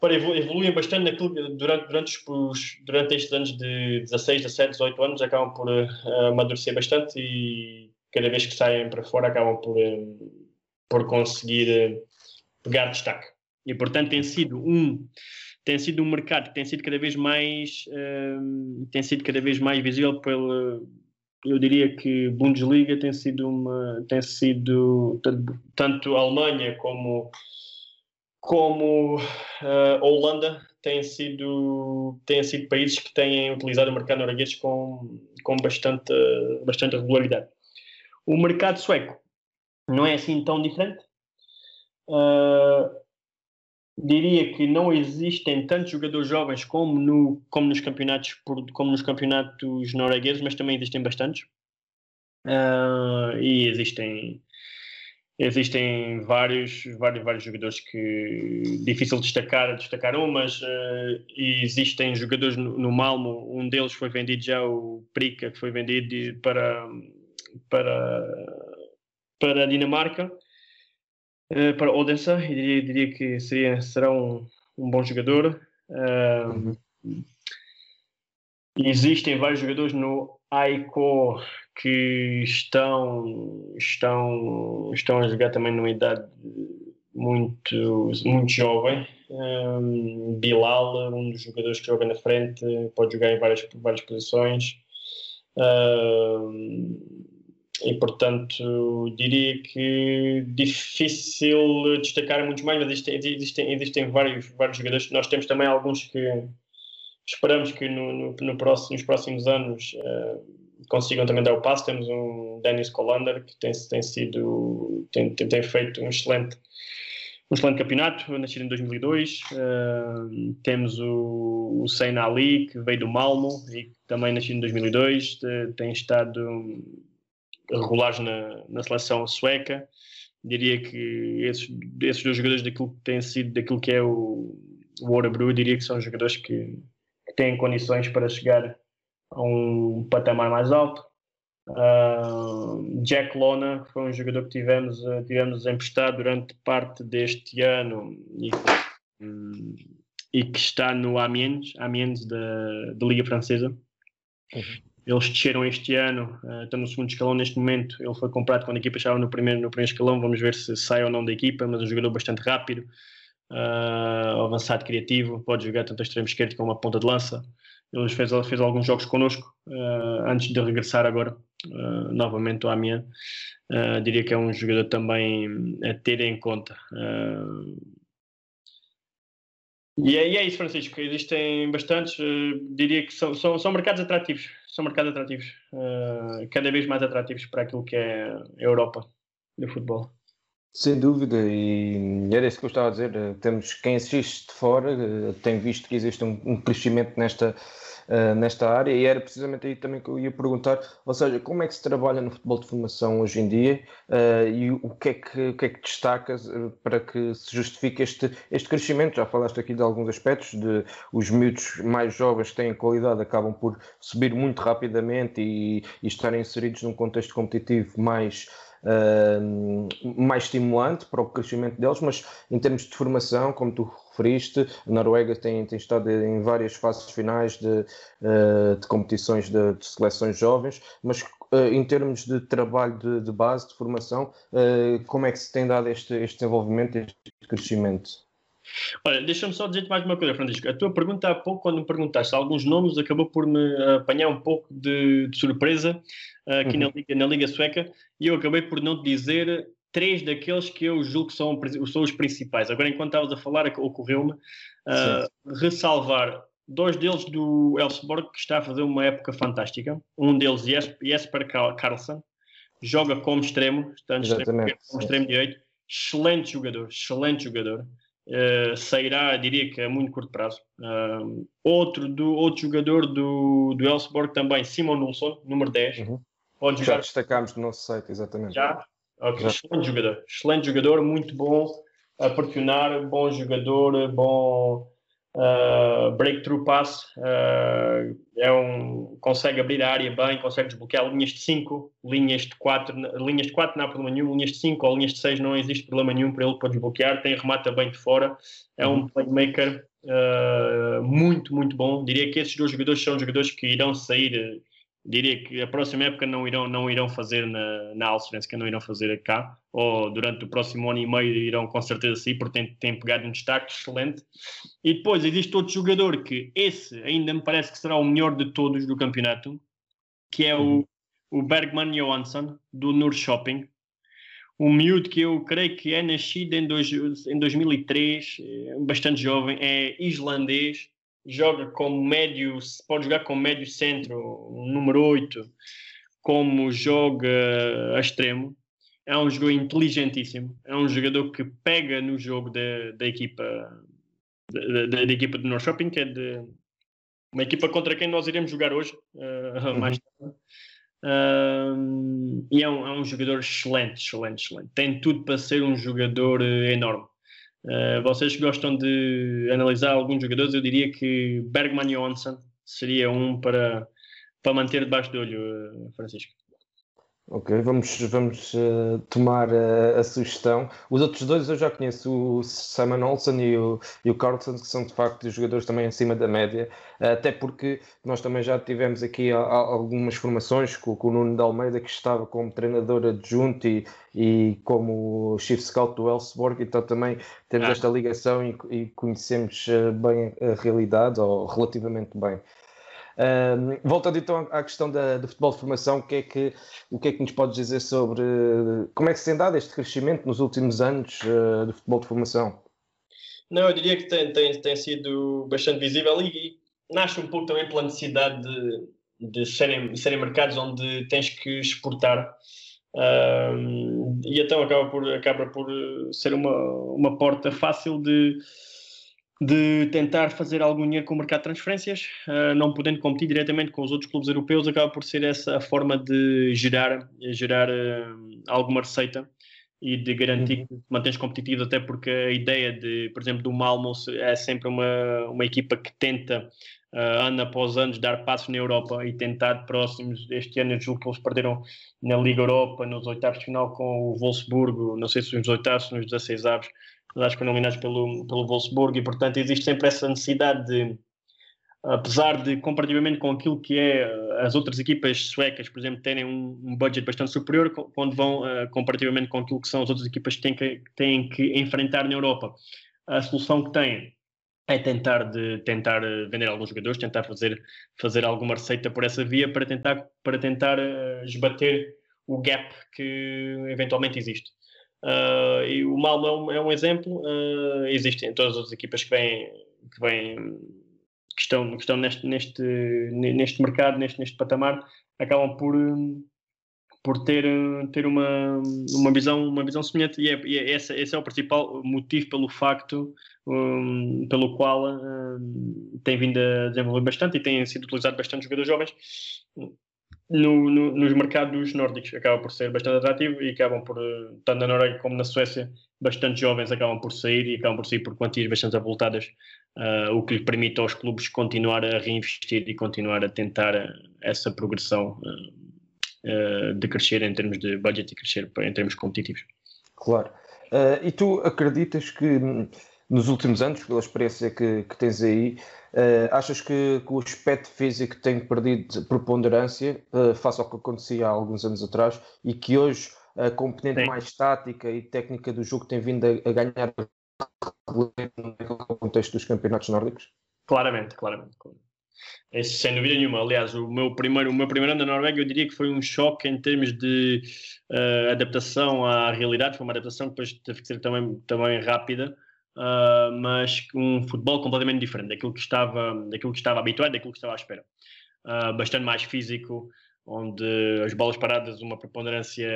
para evoluírem bastante naquilo durante, durante, os, durante estes anos de 16, 17, 18 anos acabam por amadurecer bastante e cada vez que saem para fora acabam por, por conseguir pegar destaque. E portanto tem sido um tem sido um mercado que tem sido cada vez mais tem sido cada vez mais visível pelo, eu diria que Bundesliga tem sido uma tem sido tanto a Alemanha como como uh, a Holanda têm sido têm sido países que têm utilizado o mercado norueguês com com bastante bastante regularidade. O mercado sueco não é assim tão diferente. Uh, diria que não existem tantos jogadores jovens como, no, como, nos, campeonatos, como nos campeonatos noruegueses, mas também existem bastantes. Uh, e existem existem vários, vários, vários jogadores que difícil destacar, destacar um, mas uh, existem jogadores no, no, Malmo, um deles foi vendido já, o Prika, que foi vendido para, para, para a Dinamarca. Uh, para Odense, e diria, diria, que seria, será um, um bom jogador. Uh, uhum. Existem vários jogadores no AICO que estão, estão, estão a jogar também numa idade muito, muito jovem. Um, eh, Bilal, um dos jogadores que joga na frente, pode jogar em várias, várias posições. E portanto, diria que difícil destacar muitos mais, mas existem, existem, existem vários, vários jogadores. Nós temos também alguns que esperamos que no, no, no próximo, nos próximos anos uh, consigam também dar o passo. Temos um Dennis Colander que tem, tem sido tem, tem, tem feito um excelente um excelente campeonato, nascido em 2002. Uh, eh, temos o, o Sein Ali, que veio do Malmo e também nascido em 2002. tem estado regulares na, na seleção sueca. Diria que esses, esses dois jogadores daquilo que tem sido, daquilo que é o, o Orebro, diria que são jogadores que, que, têm condições para chegar a um patamar mais alto. Uh, Jack Lona foi um jogador que tivemos, uh, tivemos emprestado durante parte deste ano e, um, e que está no Amiens, Amiens da, da Liga Francesa. Uhum. Eles desceram este ano, uh, estão no segundo escalão neste momento. Ele foi comprado quando a equipa estava no primeiro, no primeiro escalão. Vamos ver se sai ou não da equipa, mas um jogador bastante rápido, uh, avançado, criativo. Pode jogar tanto a extremo esquerdo como a ponta de lança. Ele fez, fez alguns jogos connosco uh, antes de regressar agora novamente ao Amiens. diria que é um jogador também a ter em conta. E é, e é, isso, Francisco. Existem bastantes, uh, diria que são, são, são mercados atrativos. São mercados atrativos. Uh, cada vez mais atrativos para aquilo que é a Europa do futebol. Sem dúvida, e era isso que eu estava a dizer. Eh, temos quem assiste de fora, tem visto que existe um, um crescimento nesta, uh, nesta área e era precisamente aí também que eu ia perguntar, ou seja, como é que se trabalha no futebol de formação hoje em dia uh, e o que é que, o que, é que destacas para que se justifique este, este crescimento? Já falaste aqui de alguns aspectos, de os miúdos mais jovens que têm qualidade acabam por subir muito rapidamente e, e estarem inseridos num contexto competitivo mais uh, mais estimulante para o crescimento deles, mas em termos de formação, como tu referiste, a Noruega tem, tem estado em várias fases finais de, uh, de competições de, de, seleções jovens, mas uh, em termos de trabalho de, de base, de formação, como é que se tem dado este, este desenvolvimento, este crescimento? Olha, deixa-me só dizer-te mais uma coisa, Francisco. A tua pergunta há pouco, quando me perguntaste alguns nomes, acabou por me apanhar um pouco de, de surpresa uh, aqui uhum. na, Liga, na Liga Sueca e eu acabei por não te dizer três daqueles que eu julgo que são, são os principais. Agora, enquanto estavas a falar, ocorreu-me uh, ressalvar dois deles do Elfsborg, que está a fazer uma época fantástica. Um deles, Jesper Carlsen, joga como extremo, está extremo, como extremo direito. Excelente jogador, excelente jogador. Uh, sairá, diria que a muito curto prazo. Uh, outro, do, outro jogador do, do Elfsborg também, Simon Nilsson, número 10. Uhum. Pode jogar. Já destacámos no nosso site, exatamente. Já? Ok, Já. excelente jogador. Excelente jogador, muito bom a pressionar, bom jogador, bom uh, breakthrough pass. Uh, é um, consegue abrir a área bem, consegue desbloquear linhas de 5, linhas de 4, linhas de 4 não há problema nenhum, linhas de 5 ou linhas de 6 não existe problema nenhum para ele para desbloquear, tem remata bem de fora, é um uhum. playmaker uh, muito, muito bom. Diria que esses dois jogadores são jogadores que irão sair diria que a próxima época não irão, não irão fazer na, na que não irão fazer cá, ou durante o próximo ano e meio irão com certeza sair, porque têm, têm pegado um destaque excelente. E depois existe outro jogador que esse ainda me parece que será o melhor de todos do campeonato, que é o, o Bergman Johansson, do Nur Shopping. Um miúdo que eu creio que é nascido em, dois, em 2003, é bastante jovem, é islandês, joga como médio, pode jogar como médio centro, número 8, como joga a extremo. É um jogador inteligentíssimo, é um jogador que pega no jogo da, da equipa da, da, da, equipa do Norrköping, que é de uma equipa contra quem nós iremos jogar hoje, uh, mais tarde. Uh, e é um, é um jogador excelente, excelente, excelente. Tem tudo para ser um jogador uh, enorme. Uh, vocês gostam de analisar alguns jogadores, eu diria que Bergman Johansson seria um para, para manter debaixo do olho, uh, Francisco. Ok, vamos, vamos uh, tomar a, a, sugestão. Os outros dois eu já conheço, o Simon Olsen e o, e o Carlson, que são de facto jogadores também acima da média, uh, até porque nós também já tivemos aqui a, a, algumas formações com, com, o Nuno de Almeida, que estava como treinador adjunto e, e como chief scout do Elfsborg, então também temos ah. esta ligação e, e conhecemos uh, bem a realidade, ou relativamente bem. Um, voltando então à questão da, do futebol de formação, o que, é que, o que é que nos podes dizer sobre como é que se tem dado este crescimento nos últimos anos uh, do futebol de formação? Não, eu diria que tem, tem, tem sido bastante visível e, nasce um pouco também pela necessidade de, de serem, serem mercados onde tens que exportar. Um, e então acaba por, acaba por ser uma, uma porta fácil de, de tentar fazer algum dinheiro com o mercado de transferências, uh, não podendo competir diretamente com os outros clubes europeus, acaba por ser essa a forma de gerar, gerar uh, alguma receita e de garantir uhum. que te mantens competitivo, até porque a ideia de, por exemplo, do Malmo é sempre uma, uma equipa que tenta uh, ano após ano dar passos na Europa e tentar próximos, este ano eu julgo que eles perderam na Liga Europa, nos oitavos de final com o Wolfsburgo, não sei se nos oitavos, nos 16 avos, acho que foram nominados pelo, pelo Wolfsburg e, portanto, existe sempre essa necessidade de, apesar de, comparativamente com aquilo que é eh, as outras equipas suecas, por exemplo, terem um, um budget bastante superior, quando vão, uh, comparativamente com aquilo que são as outras equipas que têm que, têm que enfrentar na Europa, a solução que têm é tentar de tentar eh, vender alguns jogadores, tentar fazer fazer alguma receita por essa via para tentar para tentar esbater o gap que eventualmente existe. Uh, e o Malmo é um, é um exemplo. Uh, existem todas as equipas que vêm, que, vêm, que estão, que estão neste, neste, neste mercado, neste, neste patamar, acabam por, por ter, ter uma, uma, visão, uma visão semelhante e, é, e é, esse, esse, é o principal motivo pelo facto um, pelo qual um, tem vindo a desenvolver bastante e tem sido utilizado bastante jogadores jovens no, no, nos mercados nórdicos. Acaba por ser bastante atrativo e acabam por, tanto na Noruega como na Suécia, bastante jovens acabam por sair e acabam por sair por quantias bastante avultadas, uh, o que lhe permite aos clubes continuar a reinvestir e continuar a tentar essa progressão uh, uh, de crescer em termos de budget e crescer em termos competitivos. Claro. e tu acreditas que hum, nos últimos anos, pela experiência que, que tens aí, uh, achas que, que, o aspecto físico tem perdido preponderância uh, face ao que acontecia há alguns anos atrás e que hoje a componente Sim. mais tática e técnica do jogo tem vindo a, a ganhar no contexto dos campeonatos nórdicos? Claramente, claramente. Esse, sem dúvida nenhuma. Aliás, o meu, primeiro, o meu primeiro ano na Noruega eu diria que foi um choque em termos de uh, adaptação à realidade. Foi uma adaptação que depois teve que ser também, também rápida uh, mas um futebol completamente diferente daquilo que estava, daquilo que estava habituado, daquilo que estava à espera. Uh, bastante mais físico, onde as bolas paradas, uma preponderância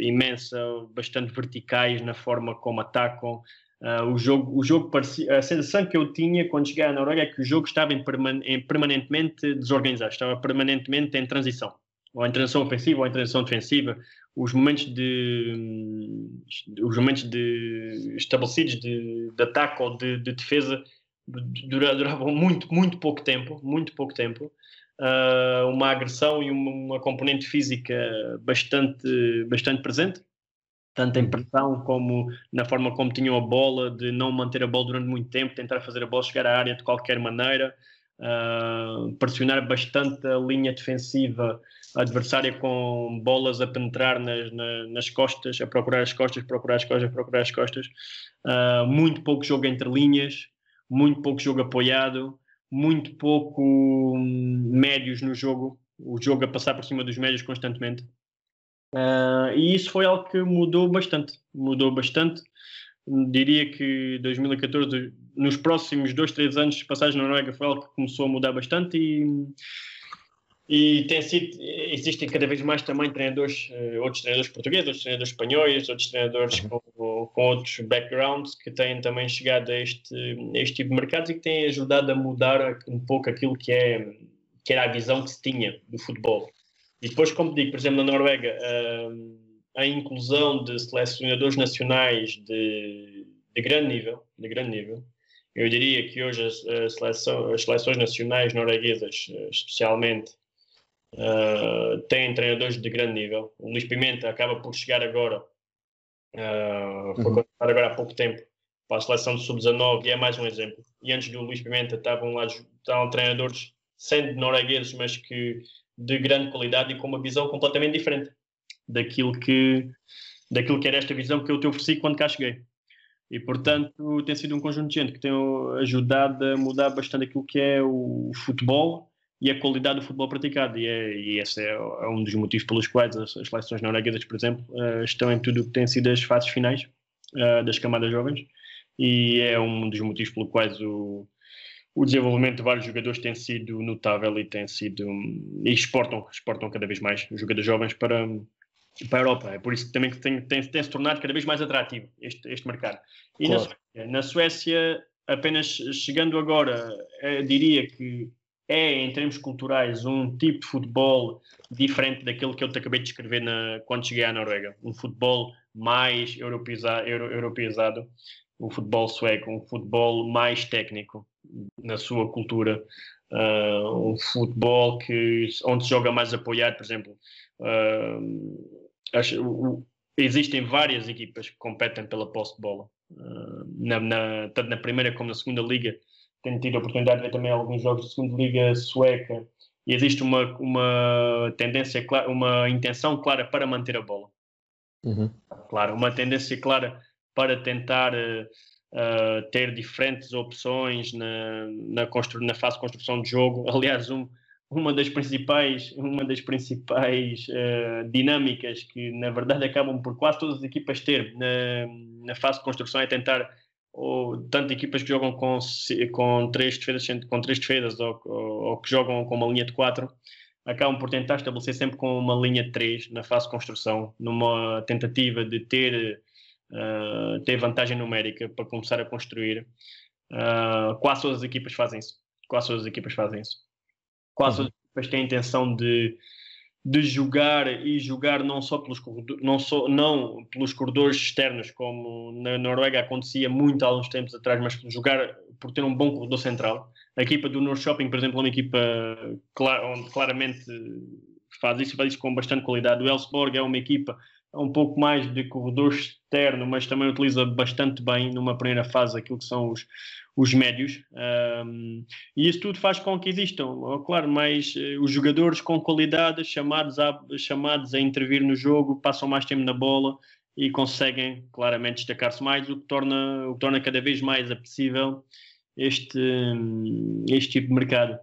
imensa, bastante verticais na forma como atacam. Uh, o jogo, o jogo parecia, a sensação que eu tinha quando cheguei à Noruega é que o jogo estava em, perman em permanentemente desorganizado, estava permanentemente em transição, ou em transição ofensiva ou em transição defensiva, os momentos de os momentos de estabelecidos de, de ataque ou de, de defesa duravam muito muito pouco tempo muito pouco tempo. Uh, uma agressão e uma, uma, componente física bastante bastante presente tanto em pressão como na forma como tinham a bola de não manter a bola durante muito tempo tentar fazer a bola chegar à área de qualquer maneira uh, pressionar bastante a linha defensiva adversária com bolas a penetrar nas, nas costas, a procurar as costas, procurar as costas, procurar as costas. Uh, muito pouco jogo entre linhas, muito pouco jogo apoiado, muito pouco hum, médios no jogo, o jogo a passar por cima dos médios constantemente. Uh, e isso foi algo que mudou bastante, mudou bastante. Diria que 2014, nos próximos dois, três anos de passagem na Noruega, foi algo que começou a mudar bastante e e tem sido, existem cada vez mais também treinadores, eh, outros treinadores portugueses, outros treinadores espanhóis, outros treinadores com, com, outros backgrounds que têm também chegado a este, a este tipo de mercados e que têm ajudado a mudar um pouco aquilo que, é, que era a visão que se tinha do futebol. E depois, como digo, por exemplo, na Noruega, a, a inclusão de selecionadores nacionais de, de grande nível, de grande nível, eu diria que hoje as, seleção, as seleções nacionais norueguesas, eh, especialmente, Uh, tem treinadores de grande nível. O Luís Pimenta acaba por chegar agora, uh, foi uhum. agora há pouco tempo para a seleção do Sub-19 e é mais um exemplo. E antes do Luís Pimenta estavam lá estavam treinadores, sendo noruegueses, mas que de grande qualidade e com uma visão completamente diferente daquilo que, daquilo que era esta visão que eu te ofereci quando cá cheguei. E, portanto, tem sido um conjunto de gente que tem ajudado a mudar bastante aquilo que é o futebol e a qualidade do futebol praticado. E, é, e esse é, é, um dos motivos pelos quais as, as seleções norueguesas, por exemplo, uh, estão em tudo o que tem sido as fases finais uh, das camadas jovens. E é um dos motivos pelos quais o, o desenvolvimento de vários jogadores tem sido notável e tem sido e exportam, exportam cada vez mais jogadores jovens para, para a Europa. É por isso que também tem, tem, tem se tornado cada vez mais atrativo este, este mercado. E claro. na, Suécia, na Suécia, apenas chegando agora, eh, diria que é, em termos culturais, um tipo de futebol diferente daquele que eu te acabei de descrever na, quando cheguei à Noruega. Um futebol mais europeizado, euro, europeizado, um futebol sueco, um futebol mais técnico na sua cultura. Uh, um futebol que, onde se joga mais apoiado, por exemplo. Uh, acho, uh, existem várias equipas que competem pela posse de bola, ah, na, na, tanto na primeira como na segunda liga tenho tido a oportunidade de ver também alguns jogos de segunda liga sueca e existe uma, uma tendência, uma intenção clara para manter a bola. Uhum. Claro, uma tendência clara para tentar uh, ter diferentes opções na, na, na fase de construção de jogo. Aliás, um, uma das principais, uma das principais uh, dinâmicas que, na verdade, acabam por quase todas as equipas ter na, na fase de construção é tentar ou tanto equipas que jogam com, com três defesas, com três defesas ou, ou, ou, que jogam com uma linha de quatro, acabam por tentar estabelecer sempre com uma linha 3 na fase de construção, numa tentativa de ter, uh, ter vantagem numérica para começar a construir. Uh, quase todas as equipas fazem isso. Quase todas as equipas fazem isso. Quase todas as equipas têm a intenção de de jogar e jogar não só pelos não só não pelos corredores externos como na Noruega acontecia muito há uns tempos atrás mas jogar por ter um bom corredor central. A equipa do North Shopping por exemplo é uma equipa onde claramente faz isso faz isso com bastante qualidade. O Elfsborg é uma equipa um pouco mais de corredor externo mas também utiliza bastante bem numa primeira fase aquilo que são os os médios, um, e isso tudo faz com que existam, claro, mais uh, os jogadores com qualidade chamados a, chamados a intervir no jogo, passam mais tempo na bola e conseguem claramente destacar-se mais, o que torna, o que torna cada vez mais apetecível este, este tipo de mercado.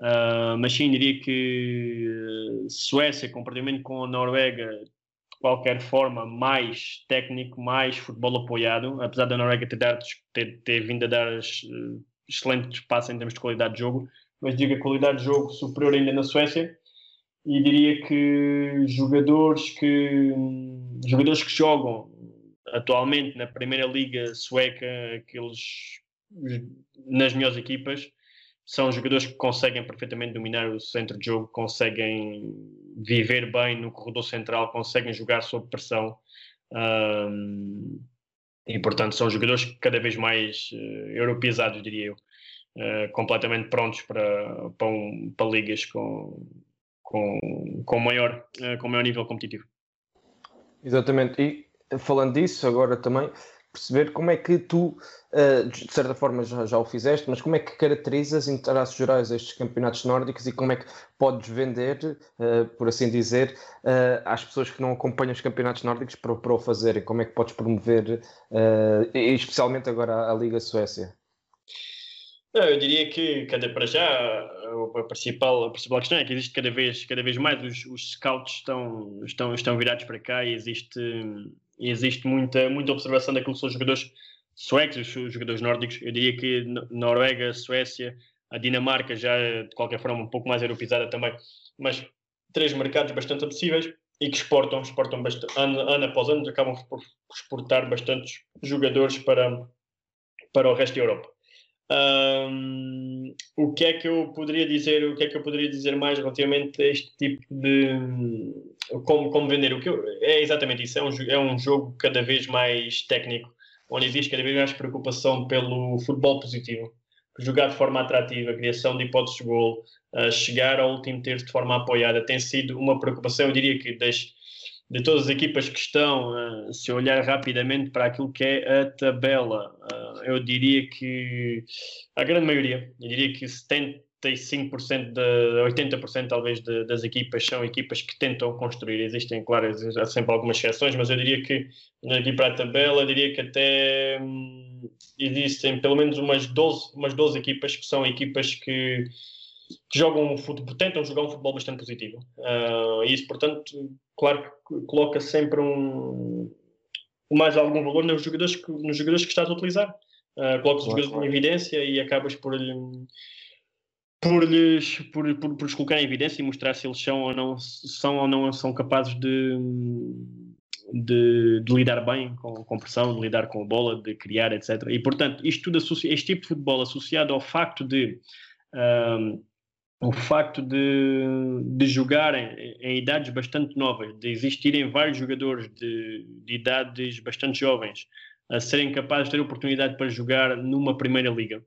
Uh, mas sim, diria que Suécia, comparativamente com a Noruega, qualquer forma mais técnico, mais futebol apoiado, apesar da Noruega ter, dar, ter, ter vindo a dar uh, excelente espaço em termos de qualidade de jogo, mas digo a qualidade de jogo superior ainda na Suécia e diria que jogadores que jogadores que jogam atualmente na primeira liga sueca, aqueles nas melhores equipas, são jogadores que conseguem perfeitamente dominar o centro de jogo, conseguem viver bem no corredor central, conseguem jogar sob pressão. Um, e, portanto, são jogadores cada vez mais uh, europeizados, diria eu, uh, completamente prontos para, para, um, para ligas com, com, com, maior, uh, com maior nível competitivo. Exatamente. E falando disso, agora também perceber como é que tu, uh, de certa forma já, já, o fizeste, mas como é que caracterizas em traços gerais estes campeonatos nórdicos e como é que podes vender, uh, por assim dizer, uh, às pessoas que não acompanham os campeonatos nórdicos para, para o fazerem? Como é que podes promover, especialmente agora a Liga Suécia? Eu diria que cada para já a principal, a principal questão é que existe cada vez, cada vez mais os, os scouts estão, estão, estão virados para cá e existe existe muita, muita observação daquilo que são os jogadores suecos, os jogadores nórdicos. Eu diria que Noruega, Suécia, a Dinamarca já de qualquer forma um pouco mais europeizada também, mas três mercados bastante acessíveis e que exportam, exportam bastante, ano, ano após ano, acabam por exportar bastantes jogadores para, para o resto da Europa. Um, o que é que eu poderia dizer o que é que eu poderia dizer mais relativamente a este tipo de como, como vender? O que eu, é exatamente isso é um, é um jogo cada vez mais técnico onde existe cada vez mais preocupação pelo futebol positivo. Jogar de forma atrativa criação de hipóteses de gol uh, chegar ao último terço de forma apoiada tem sido uma preocupação eu diria que das de todas as equipas que estão, uh, se olhar rapidamente para aquilo que é a tabela, uh, eu diria que a grande maioria, eu diria que 75%, de, 80% talvez de, das equipas são equipas que tentam construir. Existem, claro, há sempre algumas exceções, mas eu diria que, aqui para a tabela, eu diria que até hum, existem pelo menos umas 12, umas 12 equipas que são equipas que que jogam futebol, tentam jogar um futebol bastante positivo. Uh, e isso, portanto, claro que coloca sempre um, mais algum valor nos jogadores que, nos jogadores que estás a utilizar. Uh, colocas os jogadores em evidência e acabas por, por lhes por, por, por colocar em evidência e mostrar se eles são ou não são ou não são capazes de, de, de lidar bem com, com pressão, de lidar com a bola, de criar, etc. E portanto, isto tudo este tipo de futebol associado ao facto de um, o facto de, de jogarem em idades bastante novas, de existirem vários jogadores de, de idades bastante jovens a serem capazes de ter oportunidade para jogar numa primeira liga,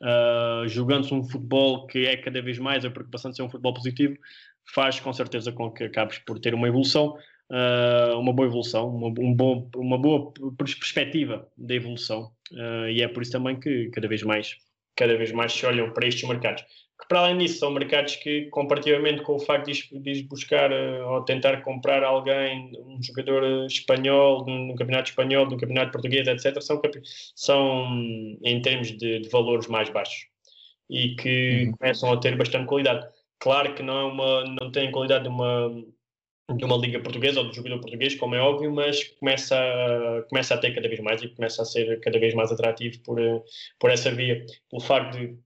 uh, jogando-se um futebol que é cada vez mais a preocupação de ser um futebol positivo, faz com certeza com que acabes por ter uma evolução, uh, uma boa evolução, uma, um bom, uma boa perspectiva de evolução, uh, e é por isso também que cada vez mais cada vez mais se olham para estes mercados que para além disso são mercados que, comparativamente com o facto de, de buscar uh, ou tentar comprar alguém, um jogador eh, espanhol, no campeonato espanhol, no campeonato português, etc., são, são em termos de, de valores mais baixos e que uhum. começam a ter bastante qualidade. Claro que não, é uma, não tem qualidade de uma, de uma liga portuguesa ou de jogador português, como é óbvio, mas começa a, começa a ter cada vez mais e começa a ser cada vez mais atrativo por, eh, por essa via, pelo facto de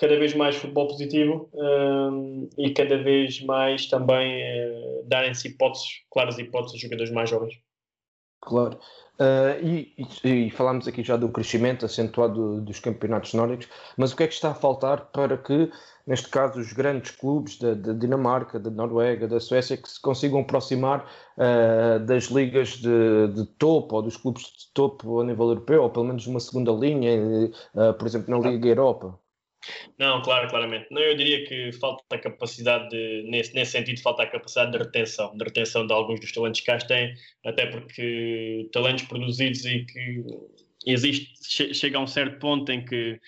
cada vez mais futebol positivo um, e cada vez mais também uh, darem-se hipóteses, claras hipóteses a jogadores mais jovens. Claro. Uh, e, e, e, falámos aqui já do crescimento acentuado dos campeonatos nórdicos, mas o que é que está a faltar para que, neste caso, os grandes clubes da, da Dinamarca, da Noruega, da Suécia, que se consigam aproximar uh, das ligas de, de, topo ou dos clubes de topo a nível europeu, ou pelo menos uma segunda linha, uh, por exemplo, na Liga Europa? Não, claro, claramente. Não, eu diria que falta a capacidade, de, nesse, nesse sentido, falta a capacidade de retenção, de retenção de alguns dos talentos que cá têm, até porque talentos produzidos e que existe, chega a um certo ponto em que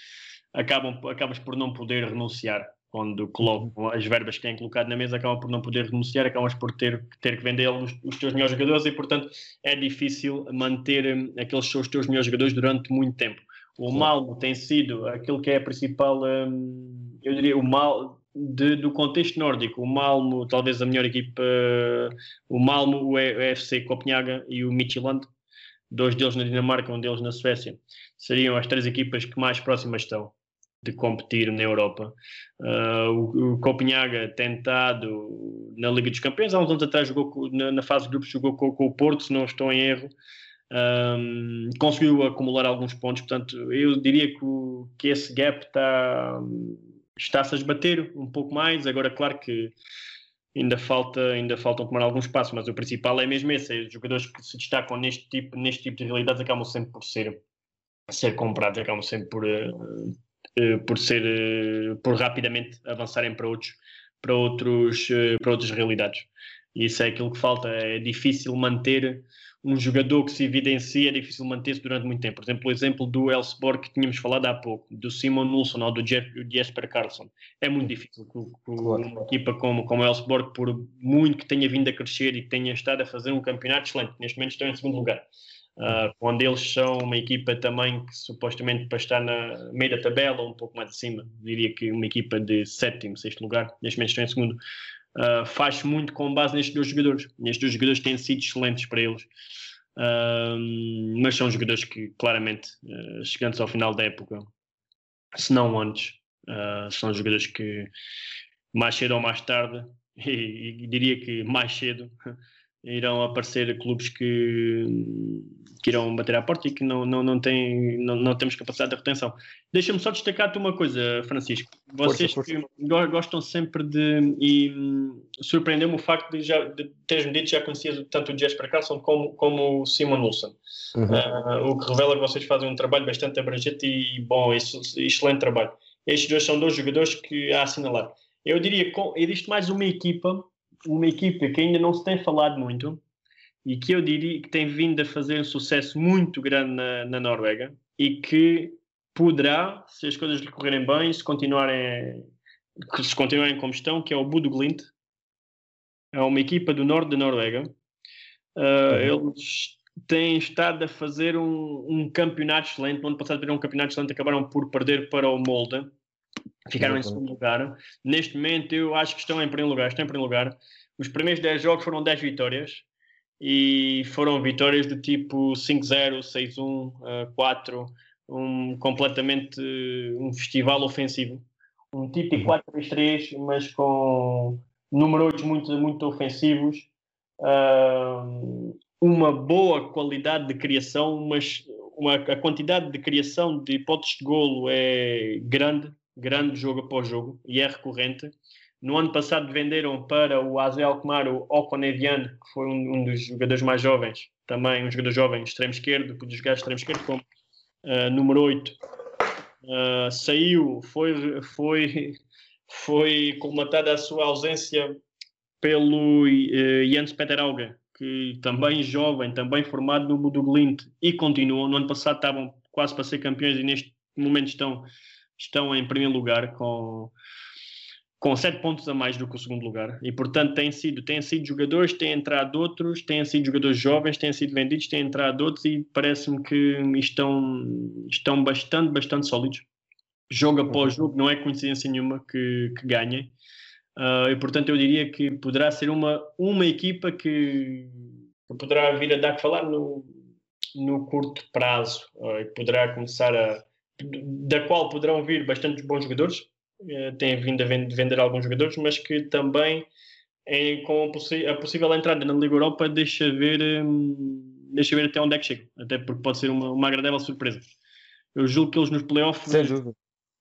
acabam, acabas por não poder renunciar. Quando colocam as verbas que têm colocado na mesa, acabam por não poder renunciar, acabas por ter, ter que vender os, os teus melhores jogadores e, portanto, é difícil manter hum, aqueles são os teus melhores jogadores durante muito tempo. O Malmo tem sido aquilo que é a principal, hum, eu diria, o mal de, do contexto nórdico. O Malmo, talvez a melhor equipa, o Malmo, o EFC Copenhaga e o Midtjylland, dois deles na Dinamarca, um deles na Suécia, seriam as três equipas que mais próximas estão de competir na Europa. Uh, o, o Copenhaga tentado na Liga dos Campeões, há uns anos atrás jogou na, na fase de grupos jogou com, com, o Porto, se não estou em erro, um, conseguiu acumular alguns pontos, portanto, eu diria que, o, que esse gap está, está-se a esbater um pouco mais. Agora, claro que ainda, falta, ainda faltam tomar alguns passos, mas o principal é mesmo esse: é os jogadores que se destacam neste tipo, neste tipo de realidades acabam sempre por ser, ser comprados, acabam sempre por, uh, uh, por ser uh, por rapidamente avançarem para outros para outros para outras realidades. E isso é aquilo que falta. É difícil manter um jogador que se evidencia é difícil manter-se durante muito tempo. Por exemplo, o exemplo do Elfsborg que tínhamos falado há pouco, do Simon Nilsson ou do Jesper Carlson. É muito difícil que, uma equipa como, como o Elfsborg, por muito que tenha vindo a crescer e que tenha estado a fazer um campeonato excelente, neste momento estão em segundo lugar. Uh, quando eles são uma equipa também que supostamente para estar na meio da tabela ou um pouco mais acima, diria que uma equipa de sétimo, sexto lugar, neste momento estão em segundo uh, faz muito com base nestes dois jogadores. Estes dois jogadores têm sido excelentes para eles. Uh, mas são jogadores que claramente, uh, chegando ao final da época, se não antes, uh, são jogadores que mais cedo ou mais tarde, e, e diria que mais cedo, irão aparecer clubes que, que irão bater à porta e que não, não, não, tem, não, não temos capacidade de retenção. Deixa-me só destacar-te uma coisa, Francisco. Vocês força, força. que gostam sempre de. E surpreendeu-me o facto de, já, de teres-me dito que já conhecias tanto o Jesper Carlson como, como o Simon Wilson. Uhum. Uh, o que revela que vocês fazem um trabalho bastante abrangente e bom, excelente trabalho. Estes dois são dois jogadores que há a assinalar. Eu diria que existe mais uma equipa uma equipa que ainda não se tem falado muito e que eu diria que tem vindo a fazer um sucesso muito grande na, na Noruega e que poderá, se as coisas lhe correrem bem, se continuarem, se continuarem como estão, que é o Budo Glint. É uma equipa do norte da Noruega. Uh, eles têm estado a fazer um, um campeonato excelente. No ano passado fizeram um campeonato excelente, acabaram por perder para o Molde Ficaram em segundo lugar. Neste momento, eu acho que estão em primeiro lugar. Estão em primeiro lugar. Os primeiros 10 jogos foram 10 vitórias e foram vitórias do tipo 5-0, 6-1, 4, um, completamente um festival ofensivo. Um tipo de 4-3-3, mas com números muito, muito ofensivos. Uh, uma boa qualidade de criação, mas uma, a quantidade de criação de hipóteses de golo é grande grande jogo após jogo e é recorrente. No ano passado venderam para o Azel Alkmaar o Okonevian, que foi um, um, dos jogadores mais jovens, também um jogador jovem, extremo esquerdo, podia jogar extremo esquerdo como uh, número 8. Uh, ah, saiu, foi, foi, foi colmatada a sua ausência pelo uh, Jens Peter Auga, que também jovem, também formado no Buduglint e continuou. No ano passado estavam quase para ser campeões e neste momento estão estão em primeiro lugar com, com sete pontos a mais do que o segundo lugar. E, portanto, têm sido, têm sido jogadores, têm entrado outros, têm sido jogadores jovens, têm sido vendidos, têm entrado outros e parece-me que estão, estão bastante, bastante sólidos. Jogo após uhum. jogo, não é coincidência nenhuma que, que ganhem. Uh, e, portanto, eu diria que poderá ser uma, uma equipa que, que poderá vir a dar que falar no, no curto prazo uh, e poderá começar a da qual poderão vir bastantes bons jogadores, uh, tem vindo a vender alguns jogadores, mas que também em, com a, possível entrada na Liga Europa deixa ver, um, deixa ver até onde é que chega, até porque pode ser uma, uma agradável surpresa. Eu julgo que eles nos playoffs.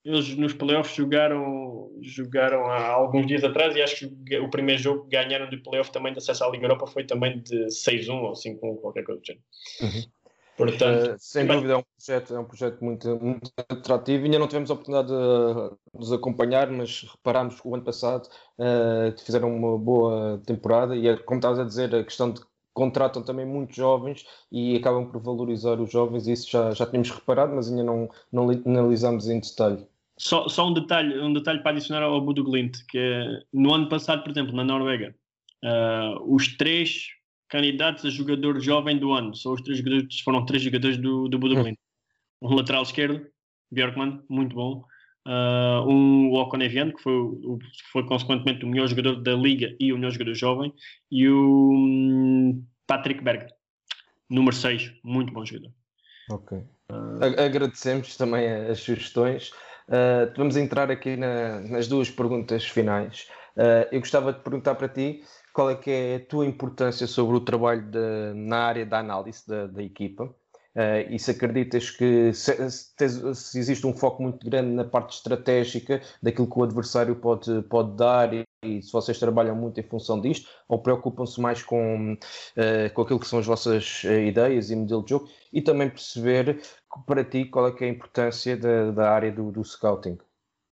Eles nos playoffs jogaram, jogaram há alguns dias atrás e acho que o primeiro jogo que ganharam de playoff também de acesso à Liga Europa foi também de 6-1 ou 5-1, qualquer coisa do género. Uhum. Portanto, uh, sem dúvida é um projeto, é um projeto muito, muito atrativo. Ainda não tivemos a oportunidade de, nos acompanhar, mas reparámos que o ano passado uh, fizeram uma boa temporada e, é, como estavas a dizer, a questão de contratam também muitos jovens e acabam por valorizar os jovens, isso já, já tínhamos reparado, mas ainda não, não analisamos em detalhe. Só, só um, detalhe, um detalhe para adicionar ao Budo Glint, que é, no ano passado, por exemplo, na Noruega, uh, os três candidatos a jogador jovem do ano. São os três jogadores, foram três jogadores do, do Buda Um lateral esquerdo, Björkman, muito bom. Uh, um Okonevian, que foi, foi consequentemente o melhor jogador da liga e o melhor jogador jovem. E o um, Patrick Berg, número 6, muito bom jogador. Ok. Uh, Agradecemos também as sugestões. Uh, vamos entrar aqui na, nas duas perguntas finais. eu gostava de perguntar para ti qual é que é a tua importância sobre o trabalho de, na área da análise da, da equipa uh, e se acreditas que se, se, se, existe um foco muito grande na parte estratégica daquilo que o adversário pode, pode dar e, e se vocês trabalham muito em função disto ou preocupam-se mais com, uh, com aquilo que são as vossas uh, ideias e modelo de jogo e também perceber para ti qual é que é a importância da, da área do, do scouting.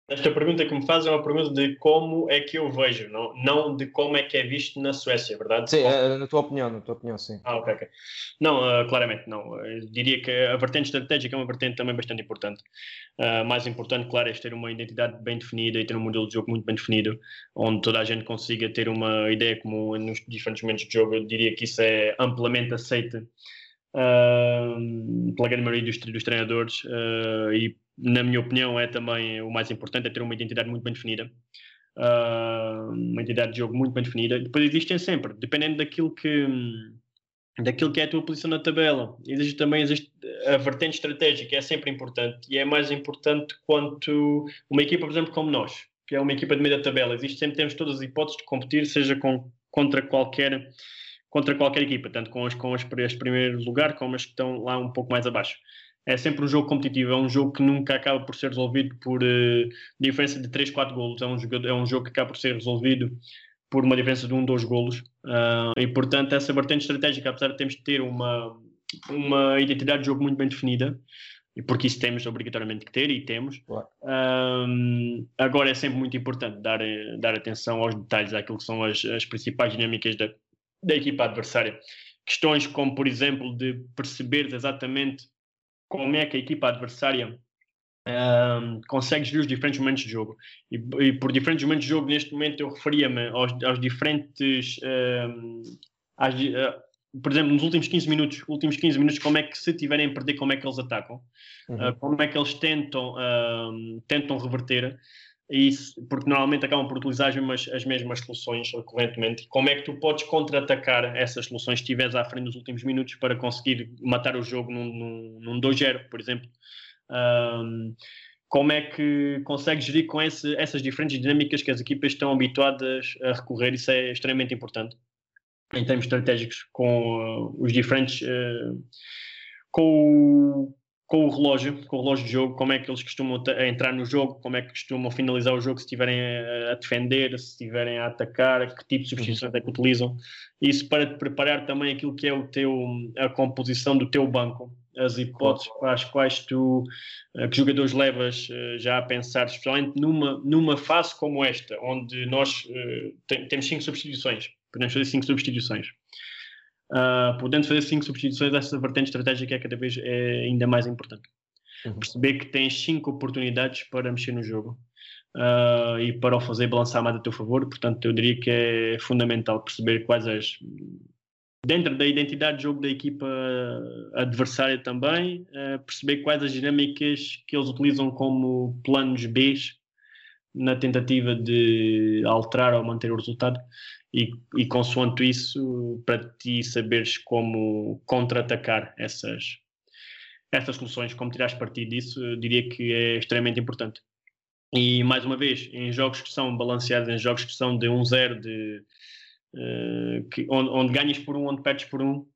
Esta pergunta que me faz é uma pergunta de como é que eu vejo, não, não de como é que é visto na Suécia, verdade? Sim, como... na tua opinião, na tua opinião, sim. Ah, ok, ok. Não, uh, claramente não. Eu diria que a vertente estratégica é uma vertente também bastante importante. Uh, mais importante, claro, é ter uma identidade bem definida e ter um modelo de jogo muito bem definido, onde toda a gente consiga ter uma ideia comum nos diferentes momentos de jogo. Eu diria que isso é amplamente aceito uh, pela grande maioria dos, dos treinadores e na minha opinião, é também o mais importante, é ter uma identidade muito bem definida. Uh, uma identidade de jogo muito bem definida. Depois existem sempre, dependendo daquilo que daquilo que é a tua posição na tabela. Existe também existe a vertente estratégica, é sempre importante e é mais importante quanto uma equipa, por exemplo, como nós, que é uma equipa de meio da tabela. Existe sempre temos todas as hipóteses de competir, seja com, contra qualquer contra qualquer equipa, tanto com as com as, as primeiros lugar como as que estão lá um pouco mais abaixo. É sempre um jogo competitivo, é um jogo que nunca acaba por ser resolvido por uh, diferença de 3, 4 golos, é um, jogo, é um jogo que acaba por ser resolvido por uma diferença de 1, um, 2 golos, uh, e portanto essa vertente estratégica, apesar de termos de ter uma, uma identidade de jogo muito bem definida, e porque isso temos obrigatoriamente que ter, e temos, um, agora é sempre muito importante dar, dar atenção aos detalhes, àquilo que são as, as principais dinâmicas da, da equipa adversária. Questões como, por exemplo, de perceber exatamente como é que a equipa adversária um, consegue gerir os diferentes momentos de jogo. E, e, por diferentes momentos de jogo, neste momento, eu referia-me aos, aos, diferentes. Um, às, uh, por exemplo, nos últimos 15 minutos, últimos 15 minutos, como é que se tiverem a perder, como é que eles atacam, uhum. uh, como é que eles tentam, uh, tentam reverter isso, porque normalmente acabam por utilizar as mesmas, as mesmas soluções recorrentemente. Como é que tu podes contra-atacar essas soluções se estiveres à frente nos últimos minutos para conseguir matar o jogo num, num, num 2-0, por exemplo? Um, como é que consegues gerir com esse, essas diferentes dinâmicas que as equipas estão habituadas a recorrer? Isso é extremamente importante em termos estratégicos, com uh, os diferentes. Uh, com com o relógio, com o relógio de jogo, como é que eles costumam entrar no jogo, como é que costumam finalizar o jogo, se estiverem a defender, se estiverem a atacar, que tipo de substituições é que utilizam. Isso para te preparar também aquilo que é o teu, a composição do teu banco, as hipóteses para as quais tu, eh, que jogadores levas eh, já a pensar, especialmente numa, numa fase como esta, onde nós uh, temos cinco substituições, podemos fazer cinco substituições uh, podendo fazer cinco substituições, essa vertente estratégica é cada vez é ainda mais importante. Uhum. Perceber que tens cinco oportunidades para mexer no jogo uh, e para o fazer balançar mais a teu favor. Portanto, eu diria que é fundamental perceber quais as. Dentro da identidade de jogo da equipa adversária também, uh, perceber quais as dinâmicas que eles utilizam como planos B na tentativa de alterar ou manter o resultado e, e consoante isso, para ti saberes como contra-atacar essas, essas soluções, como tirares partido disso, diria que é extremamente importante. E mais uma vez, em jogos que são balanceados, em jogos que são de 1-0, de, uh, onde, onde, ganhas por um, onde perdes por um,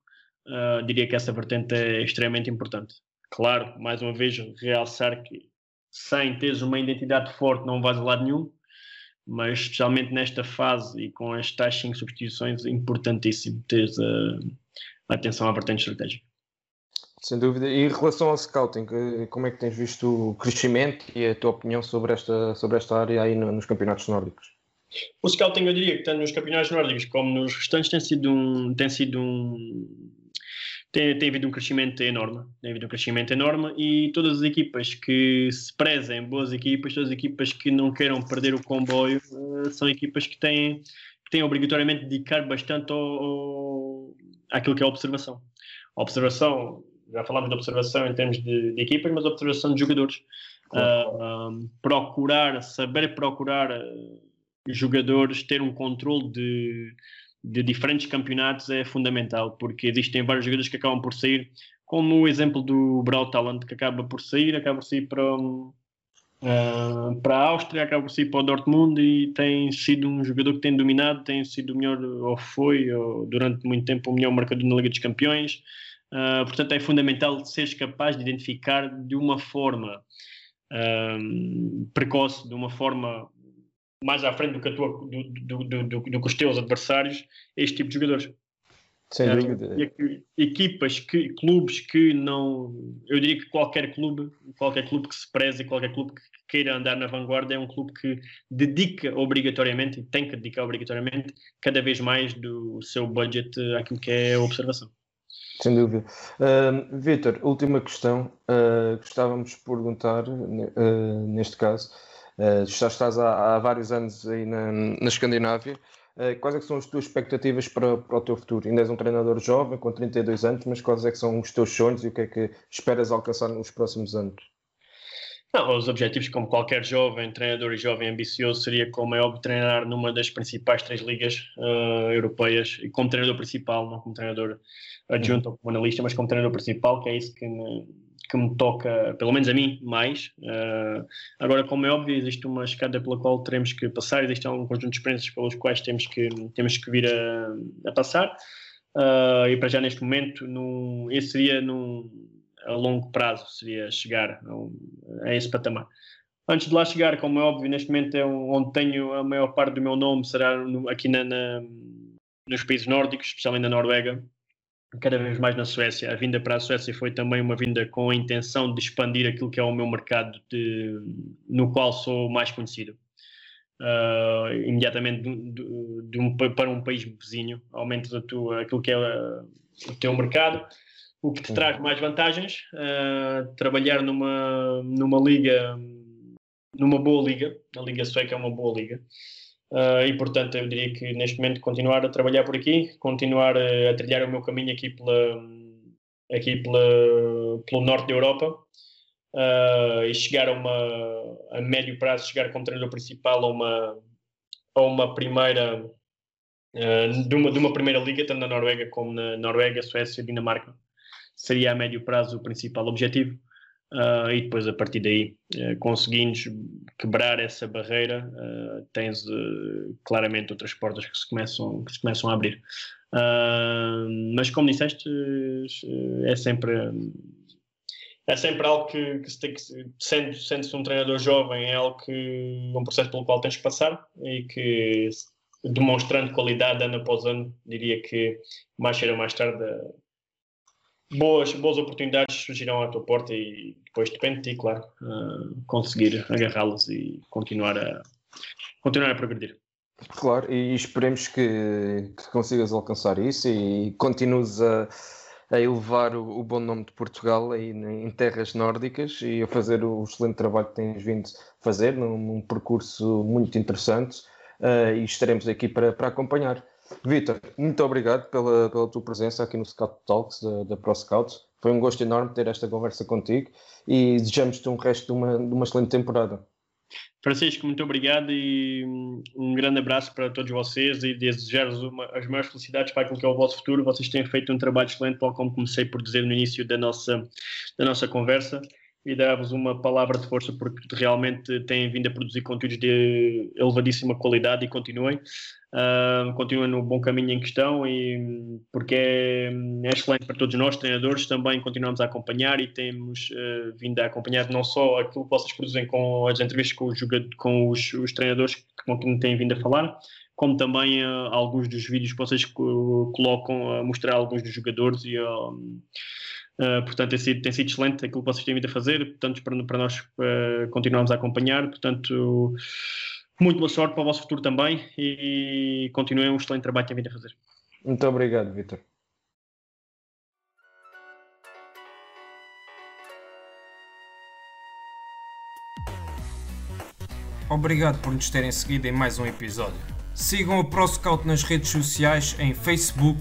uh, diria que essa vertente é extremamente importante. Claro, mais uma vez, realçar que sem teres uma identidade forte não vais a lado nenhum, mas especialmente nesta fase e com as tais 5 substituições, é importantíssimo teres a, a atenção à vertente estratégica. Sem dúvida. E em relação ao scouting, eh, como é que tens visto o crescimento e a tua opinião sobre esta, sobre esta área aí nos campeonatos nórdicos? O scouting, eu diria que tanto nos campeonatos nórdicos como nos restantes tem sido um, tem sido um, tem, tem havido um crescimento enorme, tem havido um crescimento enorme e todas as equipas que se prezem boas equipas, todas as equipas que não queiram perder o comboio, uh, são equipas que têm, que têm obrigatoriamente de dedicar bastante ao, ao, àquilo que é a observação. A observação, já falámos de observação em termos de, de equipas, mas observação de jogadores. Claro. Uh, um, procurar, saber procurar uh, jogadores, ter um controle de de diferentes campeonatos é fundamental, porque existem vários jogadores que acabam por sair, como o exemplo do Brawl Talent, que acaba por sair, acaba por sair para, uh, para a Áustria, acaba por sair para o Dortmund e tem sido um jogador que tem dominado, tem sido o melhor, ou foi, ou durante muito tempo, o melhor marcador na Liga dos Campeões. Uh, portanto, é fundamental seres capaz de identificar de uma forma uh, precoce, de uma forma mais à frente do que, a tua, do, do, do, do, do que os teus adversários, este tipo de jogadores. Sem é, dúvida. Equipas, que, clubes que não. Eu diria que qualquer clube, qualquer clube que se preze, qualquer clube que queira andar na vanguarda é um clube que dedica obrigatoriamente, e tem que dedicar obrigatoriamente, cada vez mais do seu budget àquilo que é a observação. Sem dúvida. Uh, Vitor, última questão. Uh, gostávamos de perguntar, uh, neste caso, Uh, já estás há, há, vários anos aí na, na Escandinávia. Uh, quais é são as tuas expectativas para, para, o teu futuro? Ainda és um treinador jovem, com 32 anos, mas quais é são os teus sonhos e o que é que esperas alcançar nos próximos anos? Não, os objetivos, como qualquer jovem treinador e jovem ambicioso, seria, como é óbvio, treinar numa das principais três ligas uh, europeias, e como treinador principal, não como treinador adjunto ou como analista, mas como treinador principal, que é isso que, que me toca, pelo menos a mim, mais. Uh, agora, como é óbvio, existe uma escada pela qual teremos que passar, existe um conjunto de experiências pelos quais temos que, temos que vir a, a passar. Uh, e para já neste momento, num, esse seria num, a longo prazo, seria chegar a, a, esse patamar. Antes de lá chegar, como é óbvio, neste momento é onde tenho a maior parte do meu nome, será no, aqui na, na, nos países nórdicos, especialmente na Noruega, cada vez mais na Suécia. A vinda para a Suécia foi também uma vinda com a intenção de expandir aquilo que é o meu mercado de, no qual sou mais conhecido. Uh, imediatamente de, de um, para um país vizinho, aumenta aquilo que é uh, o teu mercado, o que te traz mais vantagens. Uh, trabalhar numa, numa liga, numa boa liga, a Liga Sueca é uma boa liga. Uh, e portanto eu diria que neste momento continuar a trabalhar por aqui, continuar a, a trilhar o meu caminho aqui, pela, aqui pela, pelo norte da Europa uh, e chegar a uma a médio prazo, chegar como treinador principal a uma, a uma primeira uh, de, uma, de uma primeira liga, tanto na Noruega como na Noruega, Suécia e Dinamarca. Seria a médio prazo o principal objetivo. Uh, e depois a partir daí uh, conseguindo quebrar essa barreira uh, tens claramente outras portas que se começam, que se começam a abrir mas como disseste é sempre é sempre algo que, que se tem que sendo, sendo um treinador jovem é algo que um processo pelo qual tens que passar e que demonstrando qualidade ano após ano diria que mais cedo ou mais tarde boas, boas oportunidades surgirão à tua porta e depois depende de ti, claro, uh, conseguir agarrá-las e continuar a, continuar a progredir. Claro, e esperemos que, que consigas alcançar isso e continues a, a elevar o, o, bom nome de Portugal aí em terras nórdicas e a fazer o excelente trabalho que tens vindo fazer num, num percurso muito interessante uh, e estaremos aqui para, para acompanhar. Vitor, muito obrigado pela, pela tua presença aqui no Scout Talks da, da Pro Scouts. Foi um gosto enorme ter esta conversa contigo e desejamos-te um resto de uma, de uma excelente temporada. Francisco, muito obrigado e um grande abraço para todos vocês e desejar-vos as maiores felicidades para aquilo que é o vosso futuro. Vocês têm feito um trabalho excelente, tal como comecei por dizer no início da nossa, da nossa conversa e dar-vos uma palavra de força porque realmente têm vindo a produzir conteúdos de elevadíssima qualidade e continuem. Uh, continuem no bom caminho em questão e porque é, é, excelente para todos nós, treinadores, também continuamos a acompanhar e temos uh, vindo a acompanhar não só aquilo que vocês produzem com as entrevistas com os, com os, os treinadores que têm vindo a falar, como também uh, alguns dos vídeos que vocês colocam a mostrar alguns dos jogadores e Uh, portanto, tem sido, tem sido excelente aquilo que vocês têm vindo a fazer, portanto, para, para nós uh, continuarmos a acompanhar, portanto, muito boa sorte para o vosso futuro também e continuem um excelente trabalho que têm vindo a fazer. Muito obrigado, Vitor. Obrigado por nos terem seguido em mais um episódio. Sigam o ProScout nas redes sociais em Facebook,